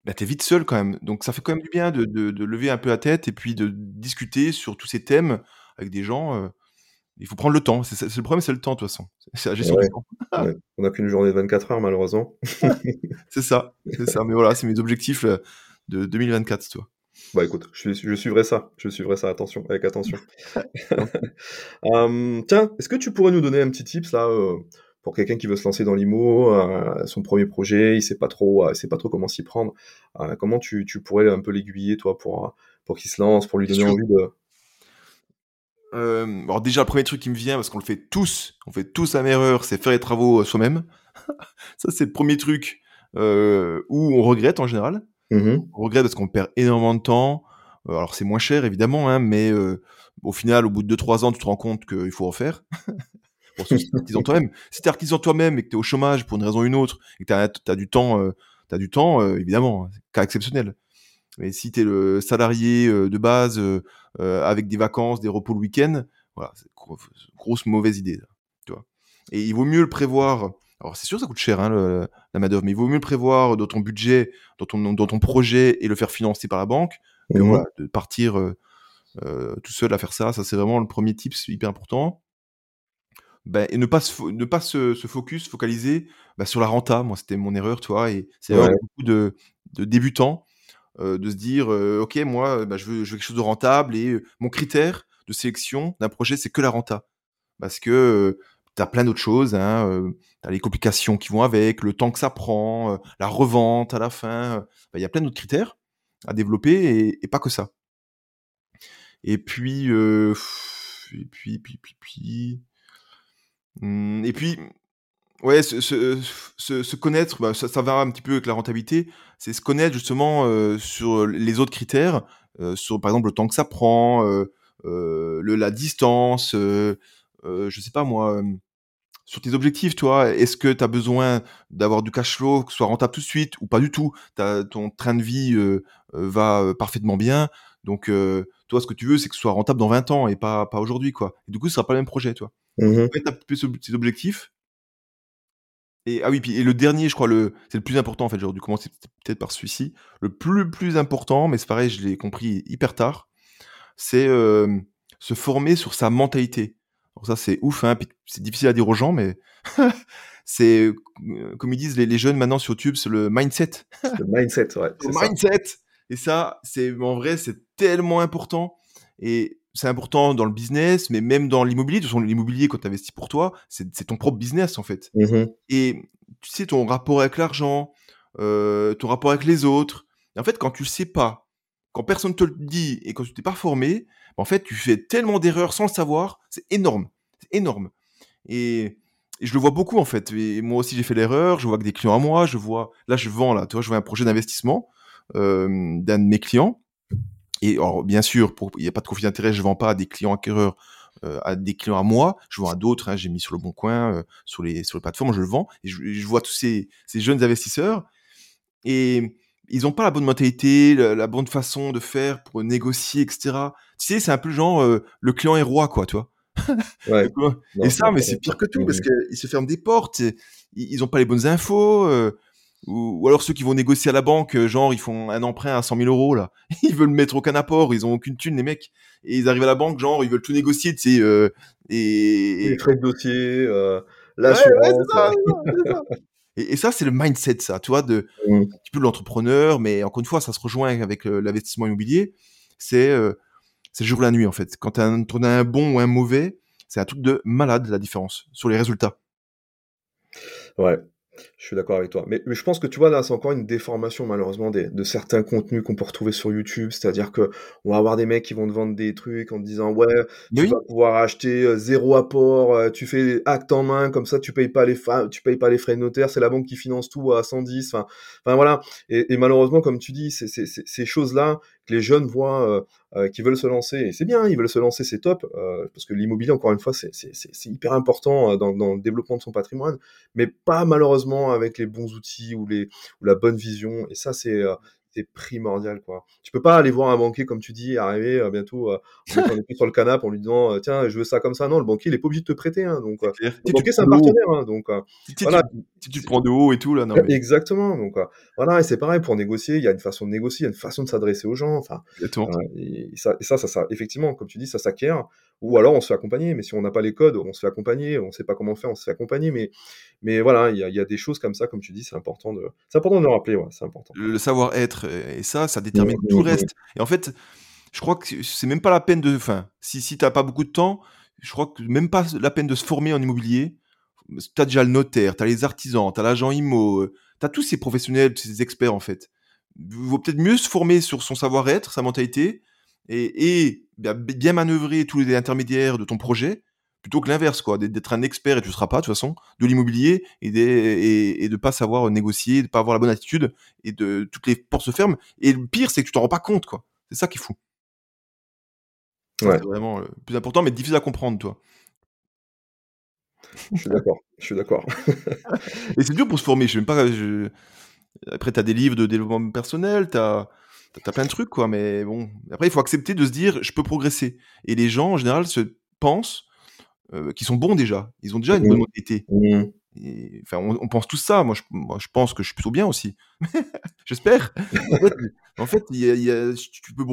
bah, t'es vite seul quand même. Donc ça fait quand même du bien de, de- de lever un peu la tête et puis de discuter sur tous ces thèmes avec des gens. euh, il faut prendre le temps. C'est, c'est- le problème, c'est le temps de toute façon. C'est la gestion Ouais. du temps. Ouais. On n'a qu'une journée de 24 heures malheureusement. C'est ça, c'est ça. Mais voilà, c'est mes objectifs euh, de 2024, toi. Bah écoute, je, suivrai ça. Je suivrai ça attention, avec attention. Euh, tiens, est-ce que tu pourrais nous donner un petit tips là euh, pour quelqu'un qui veut se lancer dans l'IMO, euh, son premier projet, il sait pas trop, il sait pas trop comment s'y prendre. Comment tu, tu pourrais un peu l'aiguiller toi pour pour qu'il se lance, pour lui donner envie de. Euh, alors déjà, le premier truc qui me vient, parce qu'on le fait tous, on fait tous la même erreur, c'est faire les travaux euh, soi-même. ça, c'est le premier truc euh, où on regrette en général. Mhm. On regrette parce qu'on perd énormément de temps. Alors c'est moins cher évidemment, hein, mais euh, au final, au bout de 2-3 ans, tu te rends compte qu'il faut refaire. Bon, si t'es artisan toi-même. Si t'es artisan toi-même et que t'es au chômage pour une raison ou une autre, et que t'as as du temps, t'as du temps, évidemment, c'est cas exceptionnel. Mais si t'es le salarié de base avec des vacances, des repos le week-end, voilà, c'est gros- grosse mauvaise idée. là, tu vois. Et il vaut mieux le prévoir. Alors c'est sûr, ça coûte cher hein, le- la main d'œuvre, mais il vaut mieux le prévoir dans ton budget, dans ton, dans ton projet et le faire financer par la banque voilà, de partir tout seul à faire ça, ça c'est vraiment le premier tip, c'est hyper important. Ben, et ne pas se, ne pas se, focus, focaliser bah, sur la renta. Moi, c'était mon erreur, tu vois. Et c'est beaucoup de, de débutants de se dire, ok, moi, bah, je, veux, quelque chose de rentable et mon critère de sélection d'un projet, c'est que la renta. Parce que tu as plein d'autres choses. Hein, les complications qui vont avec, le temps que ça prend, la revente à la fin. Bah, il y a plein d'autres critères à développer et, pas que ça. Et puis, et puis, puis, puis, puis, mmh, et puis, ouais, se, se, se, connaître, bah, ça, ça, va un petit peu avec la rentabilité, c'est se connaître justement sur les autres critères, sur par exemple le temps que ça prend, le, la distance, je sais pas moi, sur tes objectifs, toi, est-ce que tu as besoin d'avoir du cash flow, que ce soit rentable tout de suite ou pas du tout? Ton train de vie va parfaitement bien. Donc, toi, ce que tu veux, c'est que ce soit rentable dans 20 ans et pas, pas aujourd'hui, quoi. Et du coup, ce sera pas le même projet, toi. Mmh tu tes objectifs. Et, ah oui, puis, et le dernier, je crois, le, c'est le plus important, en fait. J'aurais dû commencer peut-être par celui-ci. Le plus, plus important, mais c'est pareil, je l'ai compris hyper tard, c'est se former sur sa mentalité ça, c'est ouf, hein, c'est difficile à dire aux gens, mais c'est, euh, comme ils disent les, jeunes maintenant sur YouTube, c'est le mindset. le mindset, ouais. le mindset. Et ça, c'est en vrai, c'est tellement important. Et c'est important dans le business, mais même dans l'immobilier. De toute façon, l'immobilier, quand tu investis pour toi, c'est ton propre business, en fait. Mmh et tu sais, ton rapport avec l'argent, euh, ton rapport avec les autres. en fait, quand tu le sais pas, quand personne te le dit et quand tu t'es pas formé, en fait, tu fais tellement d'erreurs sans le savoir, c'est énorme. C'est énorme. Et, je le vois beaucoup, en fait. Et moi aussi, j'ai fait l'erreur. Je vois que des clients à moi, je vois, là, je vends, là, tu vois, je vois un projet d'investissement euh, d'un de mes clients. Et alors, bien sûr, il n'y a pas de conflit d'intérêt, je ne vends pas à des clients acquéreurs, euh, à des clients à moi, je vends à d'autres, hein, j'ai mis sur le bon coin, euh, sur, les, sur les plateformes, je le vends, et je, vois tous ces, ces, jeunes investisseurs, et ils n'ont pas la bonne mentalité, la, bonne façon de faire pour négocier, etc. Tu sais, c'est un peu genre euh, le client est roi, quoi, tu vois. Ouais. et ça, mais c'est pire que tout parce qu'ils se ferment des portes, ils n'ont pas les bonnes infos. Euh, ou, alors ceux qui vont négocier à la banque, euh, genre ils font un emprunt à 100 000 euros là, ils veulent mettre aucun apport, ils ont aucune thune les mecs, et ils arrivent à la banque, genre ils veulent tout négocier, tu sais, euh, et... les frais de dossier, l'assurance. Ouais, ouais, ça, ça. Et, ça, c'est le mindset, ça, tu vois, de, mmh. un petit peu de l'entrepreneur, mais encore une fois, ça se rejoint avec euh, l'investissement immobilier. C'est euh, le jour et la nuit, en fait. Quand tu as, un bon ou un mauvais, c'est un truc de malade, la différence, sur les résultats. Ouais, je suis d'accord avec toi. Mais, je pense que tu vois, là, c'est encore une déformation, malheureusement, des, de certains contenus qu'on peut retrouver sur YouTube. C'est-à-dire que on va avoir des mecs qui vont te vendre des trucs en te disant, ouais, tu vas pouvoir acheter euh, zéro apport, euh, tu fais acte en main, comme ça, tu payes pas les, tu payes pas les frais de notaire, c'est la banque qui finance tout à 110. Enfin, voilà. Et, malheureusement, comme tu dis, c'est ces choses-là les jeunes voient, euh, euh, qui veulent se lancer, et c'est bien, ils veulent se lancer, c'est top, euh, parce que l'immobilier, encore une fois, c'est hyper important dans, le développement de son patrimoine, mais pas malheureusement avec les bons outils ou, ou la bonne vision, et ça, c'est c'est primordial quoi. Tu peux pas aller voir un banquier comme tu dis arriver euh, bientôt euh, sur le canapé en lui disant euh, tiens je veux ça comme ça non le banquier il est pas obligé de te prêter hein, donc euh, le banquier c'est un partenaire hein, donc si, voilà. tu, tu, prends de haut et tout là non, exactement donc voilà et c'est pareil pour négocier il y a une façon de négocier il y a une façon de s'adresser aux gens enfin et, ça, et ça, ça ça effectivement comme tu dis ça s'acquiert ou alors on se fait accompagner. Mais si on n'a pas les codes, on se fait accompagner. On ne sait pas comment faire, on se fait accompagner. Mais, mais voilà, il y a, des choses comme ça, comme tu dis, c'est important de, c'est important de le rappeler. Ouais, c'est important. Le savoir-être et ça, ça détermine tout le reste. Et en fait, je crois que c'est même pas la peine de, enfin, si si t'as pas beaucoup de temps, je crois que même pas la peine de se former en immobilier. Tu as déjà le notaire, tu as les artisans, tu as l'agent IMO, euh, tu as tous ces professionnels, ces experts en fait. Il vaut peut-être mieux se former sur son savoir-être, sa mentalité, et, bien, manœuvrer tous les intermédiaires de ton projet, plutôt que l'inverse, quoi, d'être un expert, et tu ne seras pas, de toute façon, de l'immobilier, et, de ne pas savoir négocier, de ne pas avoir la bonne attitude, et de toutes les portes se ferment. Et le pire, c'est que tu t'en rends pas compte, quoi. C'est ça qui est fou. C'est vraiment le plus important, mais difficile à comprendre, toi. Je suis d'accord, je suis d'accord. et c'est dur pour se former, je sais même pas... Après, tu as des livres de développement personnel, tu as T'as plein de trucs, quoi, mais bon. Après, il faut accepter de se dire, je peux progresser. Et les gens, en général, se pensent euh, qu'ils sont bons déjà. Ils ont déjà une bonne mmh. mobilité. Mmh. enfin, on, pense tout ça. Moi je, moi, je pense que je suis plutôt bien aussi. J'espère. En fait, tu peux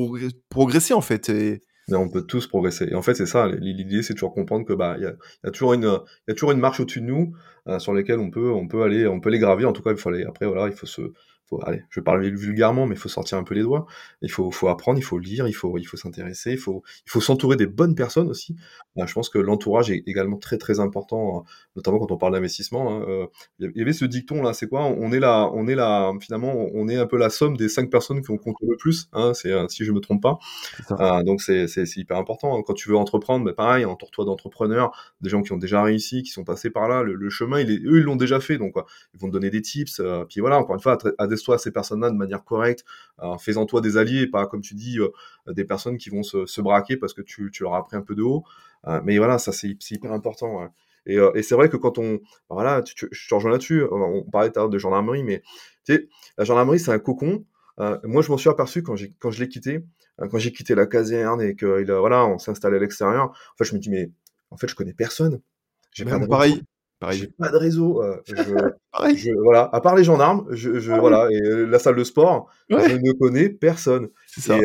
progresser en fait. Et, mais on peut tous progresser. Et en fait, c'est ça. L'idée, c'est toujours comprendre que bah il y a, y a, toujours une il y a toujours une marche au-dessus de nous euh, sur lesquelles on peut on peut aller on peut les gravir. En tout cas, il faut aller. Après, voilà, il faut se faut, allez, je vais parler vulgairement, mais il faut sortir un peu les doigts. Il faut, faut apprendre, il faut lire, il faut, il faut s'intéresser, il faut, il faut s'entourer des bonnes personnes aussi. Euh, je pense que l'entourage est également très très important, euh, notamment quand on parle d'investissement. Hein. Euh, il y avait ce dicton là, c'est quoi? On est là, on est là, finalement, on est un peu la somme des cinq personnes qui ont compté le plus. Hein, c'est si je me trompe pas. donc c'est, c'est, hyper important. Quand tu veux entreprendre, mais pareil, entoure-toi d'entrepreneurs, des gens qui ont déjà réussi, qui sont passés par là. Le, chemin, il est, eux, ils l'ont déjà fait, donc ils vont te donner des tips. puis voilà, encore une fois, à toi ces personnes-là de manière correcte, en faisant toi des alliés, pas comme tu dis euh, des personnes qui vont se, braquer parce que tu, leur as pris un peu de haut. Euh, mais voilà, ça c'est hyper important. Euh, et, c'est vrai que quand on, voilà, je te rejoins là-dessus. On parlait tout à l'heure de gendarmerie, mais tu sais, la gendarmerie c'est un cocon. moi, je m'en suis aperçu quand j'ai quand je l'ai quitté, quand j'ai quitté la caserne et que voilà, on s'est installé à l'extérieur. En fait, je me dis mais en fait, je connais personne. J'ai pas pareil. Pareil. J'ai pas de réseau. Euh, je, voilà, à part les gendarmes, je, je ah voilà, et euh, la salle de sport, je ne connais personne. Ça.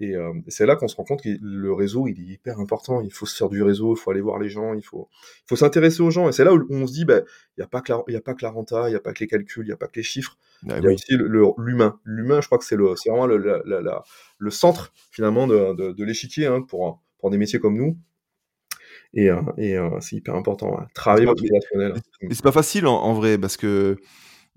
Et, euh, c'est là qu'on se rend compte que le réseau, il est hyper important. Il faut se faire du réseau, il faut aller voir les gens, il faut, il faut s'intéresser aux gens. Et c'est là où on se dit, ben, il n'y a pas que la, il y a pas que la renta, il n'y a pas que les calculs, il n'y a pas que les chiffres. Bah il y a aussi l'humain. L'humain, je crois que c'est le, c'est vraiment le, le, le, centre finalement de, de, de l'échiquier hein, pour pour des métiers comme nous. Et, euh, et euh, c'est hyper important. Travailler votre relationnel. Mais c'est pas facile en, vrai, parce que,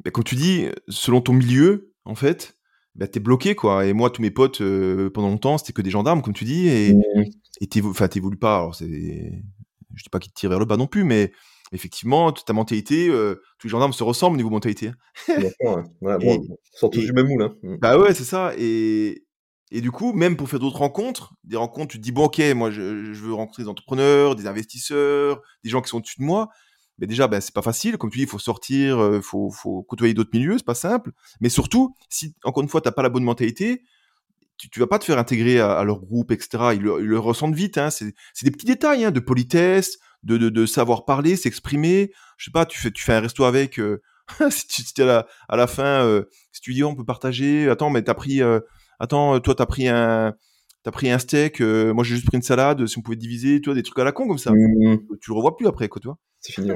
bah, comme tu dis, selon ton milieu, en fait, bah, t'es bloqué, quoi. Et moi, tous mes potes, euh, pendant longtemps, c'était que des gendarmes, comme tu dis, et mmh. t'évolues pas. Alors, c'est, je dis pas qu'ils te tirent vers le bas non plus, mais effectivement, ta mentalité, tous les gendarmes se ressemblent au niveau mentalité. Hein. ouais. ouais, bon, tous du même moule. Hein. Mmh. Bah ouais, c'est ça. Et, et du coup, même pour faire d'autres rencontres, des rencontres, tu te dis, bon, ok, moi, je, veux rencontrer des entrepreneurs, des investisseurs, des gens qui sont au-dessus de moi. Mais déjà, ben, c'est pas facile. Comme tu dis, il faut sortir, il euh, faut, côtoyer d'autres milieux, c'est pas simple. Mais surtout, si, encore une fois, t'as pas la bonne mentalité, tu, tu vas pas te faire intégrer à, leur groupe, etc. Ils le, ressentent vite. Hein. C'est des petits détails hein, de politesse, de, savoir parler, s'exprimer. Je sais pas, tu fais, un resto avec. Euh, si tu à la, à la fin, euh, si tu dis, on peut partager. Attends, mais t'as pris attends, euh, toi, t'as pris un, t'as pris un steak, euh, moi j'ai juste pris une salade, si on pouvait diviser, tu vois, des trucs à la con comme ça. Mmh. Tu le revois plus après, quoi, tu vois. C'est fini,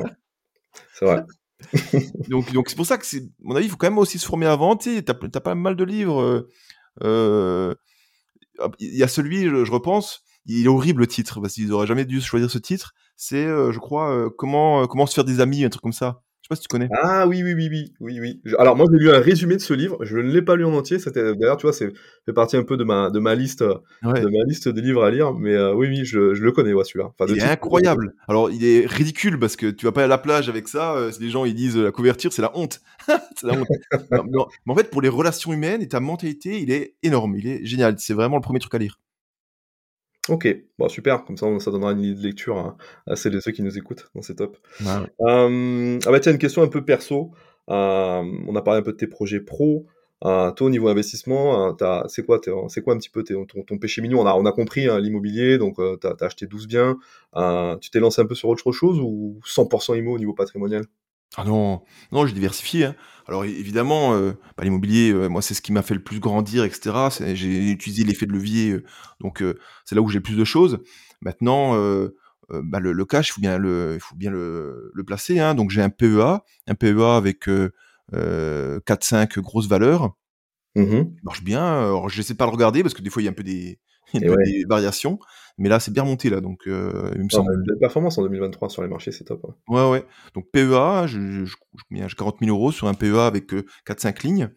C'est vrai. donc, donc c'est pour ça que c'est, mon avis, il faut quand même aussi se former avant. Tu sais, t'as, pas mal de livres. Euh, il y a celui, je, repense, il est horrible le titre parce qu'ils auraient jamais dû choisir ce titre. C'est, je crois, comment comment se faire des amis, un truc comme ça pas si tu connais. Ah oui, oui, oui, oui, oui, oui. Alors moi, j'ai lu un résumé de ce livre. Je ne l'ai pas lu en entier. C'était d'ailleurs, tu vois, c'est fait partie un peu de ma de ma liste de ma liste de livres à lire. Mais euh, oui, oui, je, je, le connais, ouais, celui-là. il est incroyable. Alors, il est ridicule parce que tu vas pas à la plage avec ça. Euh, les gens ils disent euh, la couverture, c'est la honte. c'est la honte. mais en fait, pour les relations humaines et ta mentalité, il est énorme. Il est génial. C'est vraiment le premier truc à lire. Ok, bon, super, comme ça, ça donnera une idée de lecture à, celles et ceux qui nous écoutent, donc c'est top. ah bah tiens, une question un peu perso. on a parlé un peu de tes projets pro. toi, au niveau investissement, c'est quoi, c'est quoi un petit peu ton, ton, péché mignon? On a, on a compris hein, l'immobilier, donc tu as, acheté 12 biens. tu t'es lancé un peu sur autre chose ou 100% IMO au niveau patrimonial? Ah non, non, j'ai diversifié. Hein. Alors évidemment, euh, bah, l'immobilier, euh, moi c'est ce qui m'a fait le plus grandir, etc. J'ai utilisé l'effet de levier, euh, donc c'est là où j'ai le plus de choses. Maintenant, bah, le, cash, il faut bien le, il faut bien le, placer. Hein. Donc j'ai un PEA, un PEA avec 4-5 grosses valeurs. Mmh il marche bien. Alors j'essaie de pas le regarder parce que des fois il y a un peu des, il y a des variations, mais là c'est bien monté là, donc euh, il me semble. Une performance en 2023 sur les marchés, c'est top. Ouais, ouais. Donc PEA, je, je, je, 40 000 euros sur un PEA avec 4-5 euh, lignes.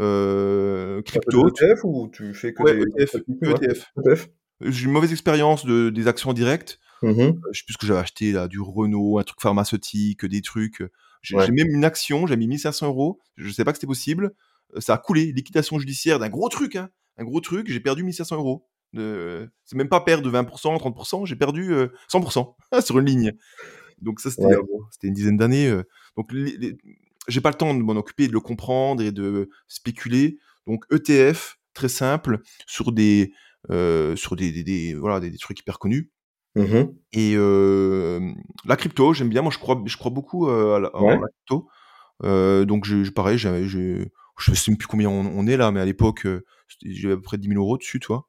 Euh, crypto. ETF ou tu fais que ouais, des ETF, ETF. ETF. J'ai une mauvaise expérience de, des actions directes. Mmh je sais plus ce que j'avais acheté là, du Renault, un truc pharmaceutique, des trucs. J'ai même une action, j'ai mis 1500 euros. Je sais pas que c'était possible. Ça a coulé, liquidation judiciaire d'un gros truc, hein, un gros truc. J'ai perdu 1500 euros. C'est même pas perdre de 20%, 30%, j'ai perdu 100% sur une ligne. Donc ça, c'était c'était une dizaine d'années. donc j'ai pas le temps de m'en occuper, de le comprendre et de spéculer. Donc ETF, très simple, sur des, sur des, des, voilà, des, trucs hyper connus. Mmh Et la crypto, j'aime bien. Moi, je crois, je crois beaucoup à la, crypto. donc, je, pareil, je je sais même plus combien on, est là, mais à l'époque, j'ai à peu près 10 000 euros dessus, toi.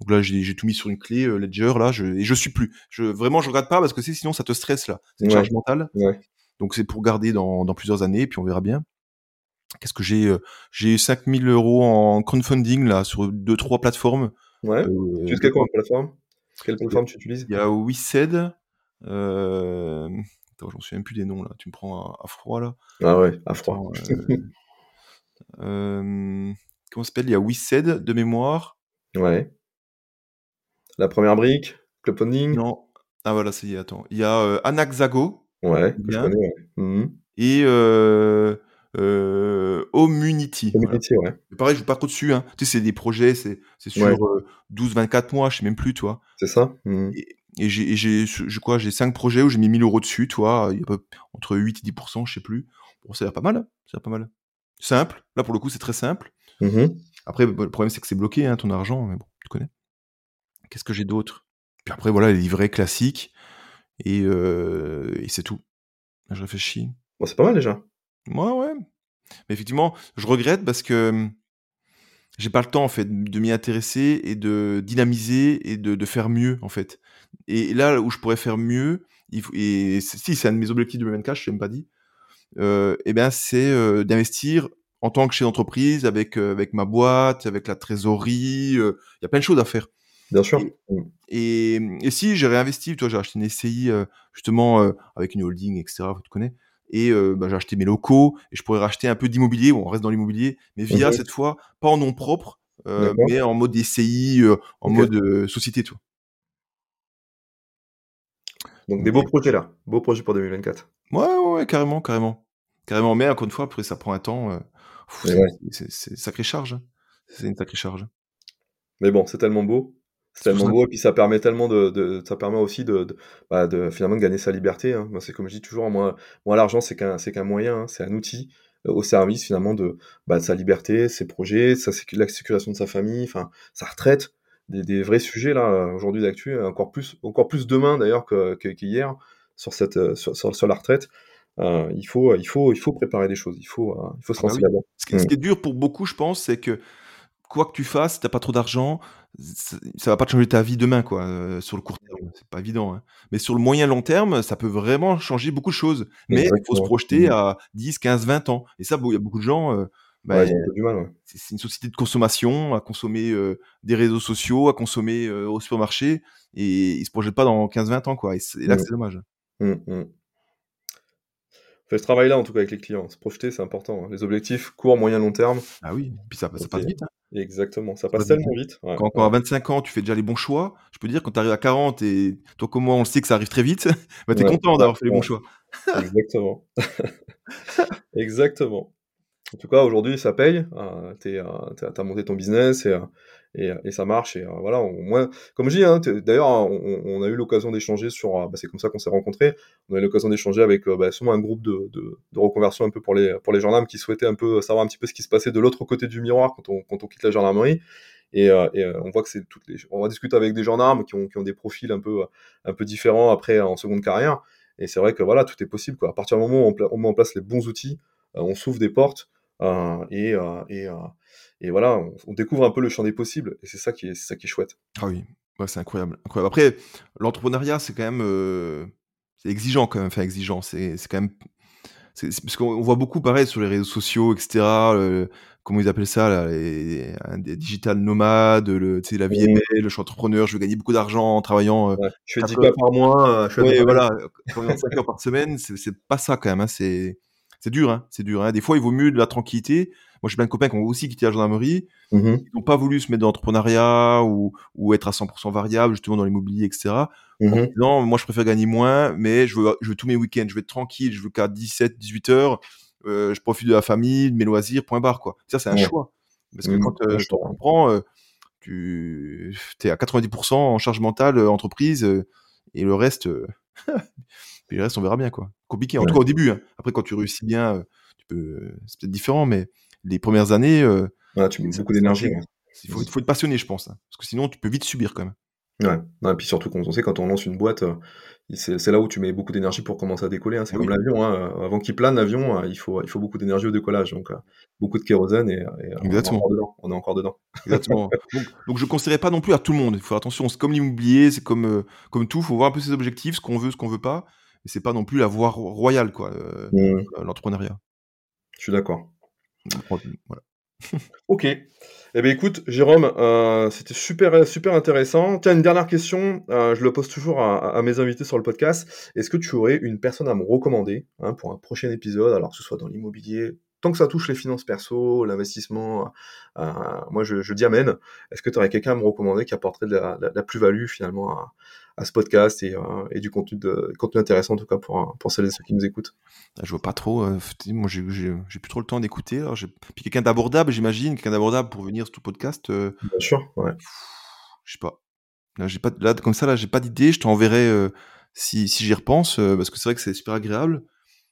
Donc là, j'ai tout mis sur une clé Ledger, là, je, et je suis plus. Je, vraiment, je regarde pas parce que sinon, ça te stresse, là. C'est une charge mentale. Donc, c'est pour garder dans, dans, plusieurs années, puis on verra bien. Qu'est-ce que j'ai J'ai 5000 euros en crowdfunding, là, sur deux, trois plateformes. Ouais. tu utilises quoi plateforme? Quelle plateforme tu utilises? Il y a WeSed. Euh... Attends, j'en souviens plus des noms, là. Tu me prends à, froid, là. Ah ouais, à froid. euh... Comment s'appelle? Il y a WeSed, de mémoire. Ouais. La première brique, Clubfunding Non. Ah voilà, c'est attends. Il y a euh, Anaxago. Ouais, je connais, mmh Et euh, euh, Omunity. Omunity, ouais. pareil, je joue pas trop dessus. Hein. Tu sais, c'est des projets, c'est sur 12-24 mois, je sais même plus, toi. C'est ça. Mmh et, j'ai, je crois, j'ai 5 projets où j'ai mis 1000 euros dessus, toi. Il y a entre 8 et 10%, je sais plus. Bon, ça a l'air pas mal. Hein. Ça a pas mal. Simple. Là, pour le coup, c'est très simple. Mmh Après, le problème, c'est que c'est bloqué, hein, ton argent. Mais bon, tu connais. Qu'est-ce que j'ai d'autre? Puis après, voilà, les livrets classiques. Et, euh, et c'est tout. Je réfléchis. Bon, c'est pas mal déjà. Ouais, ouais. Mais effectivement, je regrette parce que j'ai pas le temps, en fait, de m'y intéresser et de dynamiser et de, de, faire mieux, en fait. Et là où je pourrais faire mieux, il faut, et si c'est un de mes objectifs de 2024, je l'ai même pas dit, euh, eh bien, c'est euh, d'investir en tant que chef d'entreprise avec, euh, avec ma boîte, avec la trésorerie. Il y a plein de choses à faire. Bien sûr. Et, et, si j'ai réinvesti, toi, j'ai acheté une SCI euh, justement euh, avec une holding, etc. Tu connais. Et euh, bah, j'ai acheté mes locaux et je pourrais racheter un peu d'immobilier. Bon, on reste dans l'immobilier, mais via cette fois pas en nom propre, mais en mode SCI, en mode société, toi. Donc des beaux projets là, beaux projets pour 2024. Ouais, ouais, ouais, carrément, carrément, carrément. Mais encore une fois, après ça prend un temps. c'est sacrée charge. Hein. C'est une sacrée charge. Mais bon, c'est tellement beau. C'est tellement beau et puis ça permet tellement de, de ça permet aussi de, de, bah de, finalement de gagner sa liberté. Hein. Moi, c'est comme je dis toujours, moi, moi l'argent c'est qu'un c'est qu'un moyen, hein. c'est un outil euh, au service finalement de, bah, de sa liberté, ses projets, sa la sécurisation de sa famille, enfin sa retraite, des, des vrais sujets là aujourd'hui d'actu, encore plus encore plus demain d'ailleurs que qu'hier sur cette euh, sur, sur, la retraite. Euh, il faut il faut il faut préparer des choses, il faut euh, il faut se ah là-dedans. Ce, qui est dur pour beaucoup, je pense, c'est que quoi que tu fasses, si t'as pas trop d'argent, ça va pas te changer ta vie demain, quoi, euh, sur le court terme. C'est pas évident. Hein. Mais sur le moyen long terme, ça peut vraiment changer beaucoup de choses. Mais il faut se projeter mmh. à 10, 15, 20 ans. Et ça, il y a beaucoup de gens. Euh, bah, du mal, C'est une société de consommation, à consommer euh, des réseaux sociaux, à consommer au supermarché, et ils se projettent pas dans 15-20 ans, quoi. Et, là, mmh. c'est dommage. Mmh, fait ce travail-là, en tout cas, avec les clients. Se projeter, c'est important. Hein. Les objectifs court, moyen, long terme. Ah oui, puis ça, ça passe vite. Hein. Exactement, ça passe tellement vite. quand, à 25 ans, tu fais déjà les bons choix, je peux dire, quand tu arrives à 40 et toi comme moi, on le sait que ça arrive très vite, bah, tu es content d'avoir fait les bons choix. Exactement. Exactement. En tout cas, aujourd'hui, ça paye. Euh, tu as monté ton business et, euh, et, ça marche. Et euh, voilà, au moins, comme je dis, hein, d'ailleurs, on, a eu l'occasion d'échanger sur. Bah, c'est comme ça qu'on s'est rencontrés. On a eu l'occasion d'échanger avec bah, sûrement un groupe de, de, de, reconversion un peu pour les, pour les gendarmes qui souhaitaient un peu savoir un petit peu ce qui se passait de l'autre côté du miroir quand on, quand on quitte la gendarmerie. Et, et on voit que c'est toutes les. On va discuter avec des gendarmes qui ont, qui ont des profils un peu, un peu différents après en seconde carrière. Et c'est vrai que voilà, tout est possible. Quoi. À partir du moment où on, met en place les bons outils, on s'ouvre des portes. Euh, et, euh, et, euh, et, voilà, on, découvre un peu le champ des possibles, et c'est ça qui est, ça qui est chouette. Ah oui, c'est incroyable, incroyable. Après, l'entrepreneuriat, c'est quand même c'est exigeant quand même, enfin exigeant, c'est quand même parce qu'on voit beaucoup pareil sur les réseaux sociaux, etc. comment ils appellent ça, là, les, digital nomades, le, la vie est belle, je suis entrepreneur, je veux gagner beaucoup d'argent en travailant. je fais 10 heures par mois, je fais voilà, 5 heures par semaine, c'est pas ça quand même. Hein, c'est c'est dur, hein, c'est dur. Hein. Des fois, il vaut mieux de la tranquillité. Moi, j'ai plein de copains qui ont aussi quitté la gendarmerie. Mmh Ils n'ont pas voulu se mettre dans l'entrepreneuriat ou, ou être à 100% variable, justement dans l'immobilier, etc. Mmh non, moi, je préfère gagner moins, mais je veux, je veux tous mes week-ends, je veux être tranquille, je veux qu'à 17, 18 heures, euh, je profite de la famille, de mes loisirs, point barre, quoi. Ça, c'est un choix. Parce que mmh quand euh, je te comprends, euh, tu es à 90% en charge mentale, entreprise, et le reste, Puis le reste, on verra bien, quoi. Compliqué, en tout cas au début. Hein. Après, quand tu réussis bien, tu peux... c'est peut-être différent, mais les premières années. Euh, tu mets beaucoup d'énergie. Il faut, faut, être passionné, je pense. Hein, parce que sinon, tu peux vite subir quand même. Ouais, et puis surtout, on sait, quand on lance une boîte, euh, c'est là où tu mets beaucoup d'énergie pour commencer à décoller, hein. C'est comme l'avion, hein, avant qu'il plane l'avion, il faut il faut beaucoup d'énergie au décollage, donc beaucoup de kérosène et on est encore dedans on est encore dedans. Exactement. Donc je ne conseillerais pas non plus à tout le monde. Il faut faire attention, c'est comme l'immobilier, c'est comme, comme tout, il faut voir un peu ses objectifs, ce qu'on veut, ce qu'on veut pas, et c'est pas non plus la voie royale quoi, mmh. l'entrepreneuriat. Je suis d'accord. OK. Eh bien, écoute, Jérôme, euh, c'était super, super intéressant. Tiens, une dernière question, euh, je le pose toujours à, mes invités sur le podcast. Est-ce que tu aurais une personne à me recommander hein, pour un prochain épisode, alors que ce soit dans l'immobilier, tant que ça touche les finances perso, l'investissement, euh, moi je, dis amen. Est-ce que tu aurais quelqu'un à me recommander qui apporterait de la, plus-value finalement à, ce podcast et, et, du contenu, de, contenu intéressant en tout cas pour, pour celles et ceux qui nous écoutent ah, Je vois pas trop. Euh, moi, j'ai plus trop le temps d'écouter. Puis quelqu'un d'abordable, j'imagine, quelqu'un d'abordable pour venir sur tout podcast. Euh, Bien sûr, ouais. Je sais pas. Là, j'ai pas. Là, comme ça, là, j'ai pas d'idée. Je t'enverrai euh, si, si j'y repense, parce que c'est vrai que c'est super agréable.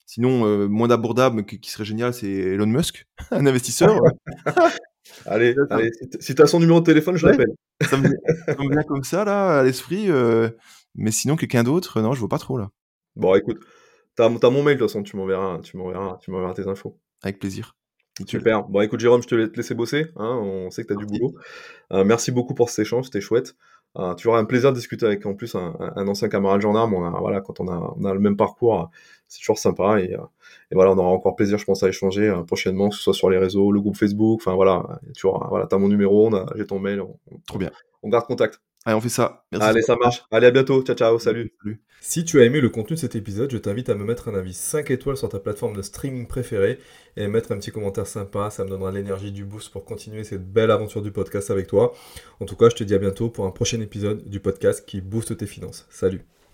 Sinon, moins d'abordable, qui, qui serait génial, c'est Elon Musk, un investisseur. Allez, allez, si tu as son numéro de téléphone, je l'appelle. Ça me, vient comme ça, là, à l'esprit. mais sinon, quelqu'un d'autre, non, je vois pas trop, là. Bon, écoute, T'as as mon mail de toute façon, tu m'enverras, tu m'enverras, tu m'enverras tes infos. Avec plaisir. Super. Bon, écoute, Jérôme, je te laisse bosser. Hein, on sait que tu as du boulot. Euh, merci beaucoup pour cet échange, c'était chouette. Euh, tu auras un plaisir de discuter avec en plus un, ancien camarade gendarme. On a, voilà, quand on a, on a le même parcours, c'est toujours sympa. Et, euh, et, voilà, on aura encore plaisir, je pense, à échanger prochainement, que ce soit sur les réseaux, le groupe Facebook. Enfin voilà, tu voilà, as mon numéro, j'ai ton mail. Trop bien. On garde contact. Allez, on fait ça. Allez, ça marche. Allez, à bientôt. Ciao, ciao. Salut. Si tu as aimé le contenu de cet épisode, je t'invite à me mettre un avis 5 étoiles sur ta plateforme de streaming préférée et mettre un petit commentaire sympa. Ça me donnera l'énergie du boost pour continuer cette belle aventure du podcast avec toi. En tout cas, je te dis à bientôt pour un prochain épisode du podcast qui booste tes finances. Salut.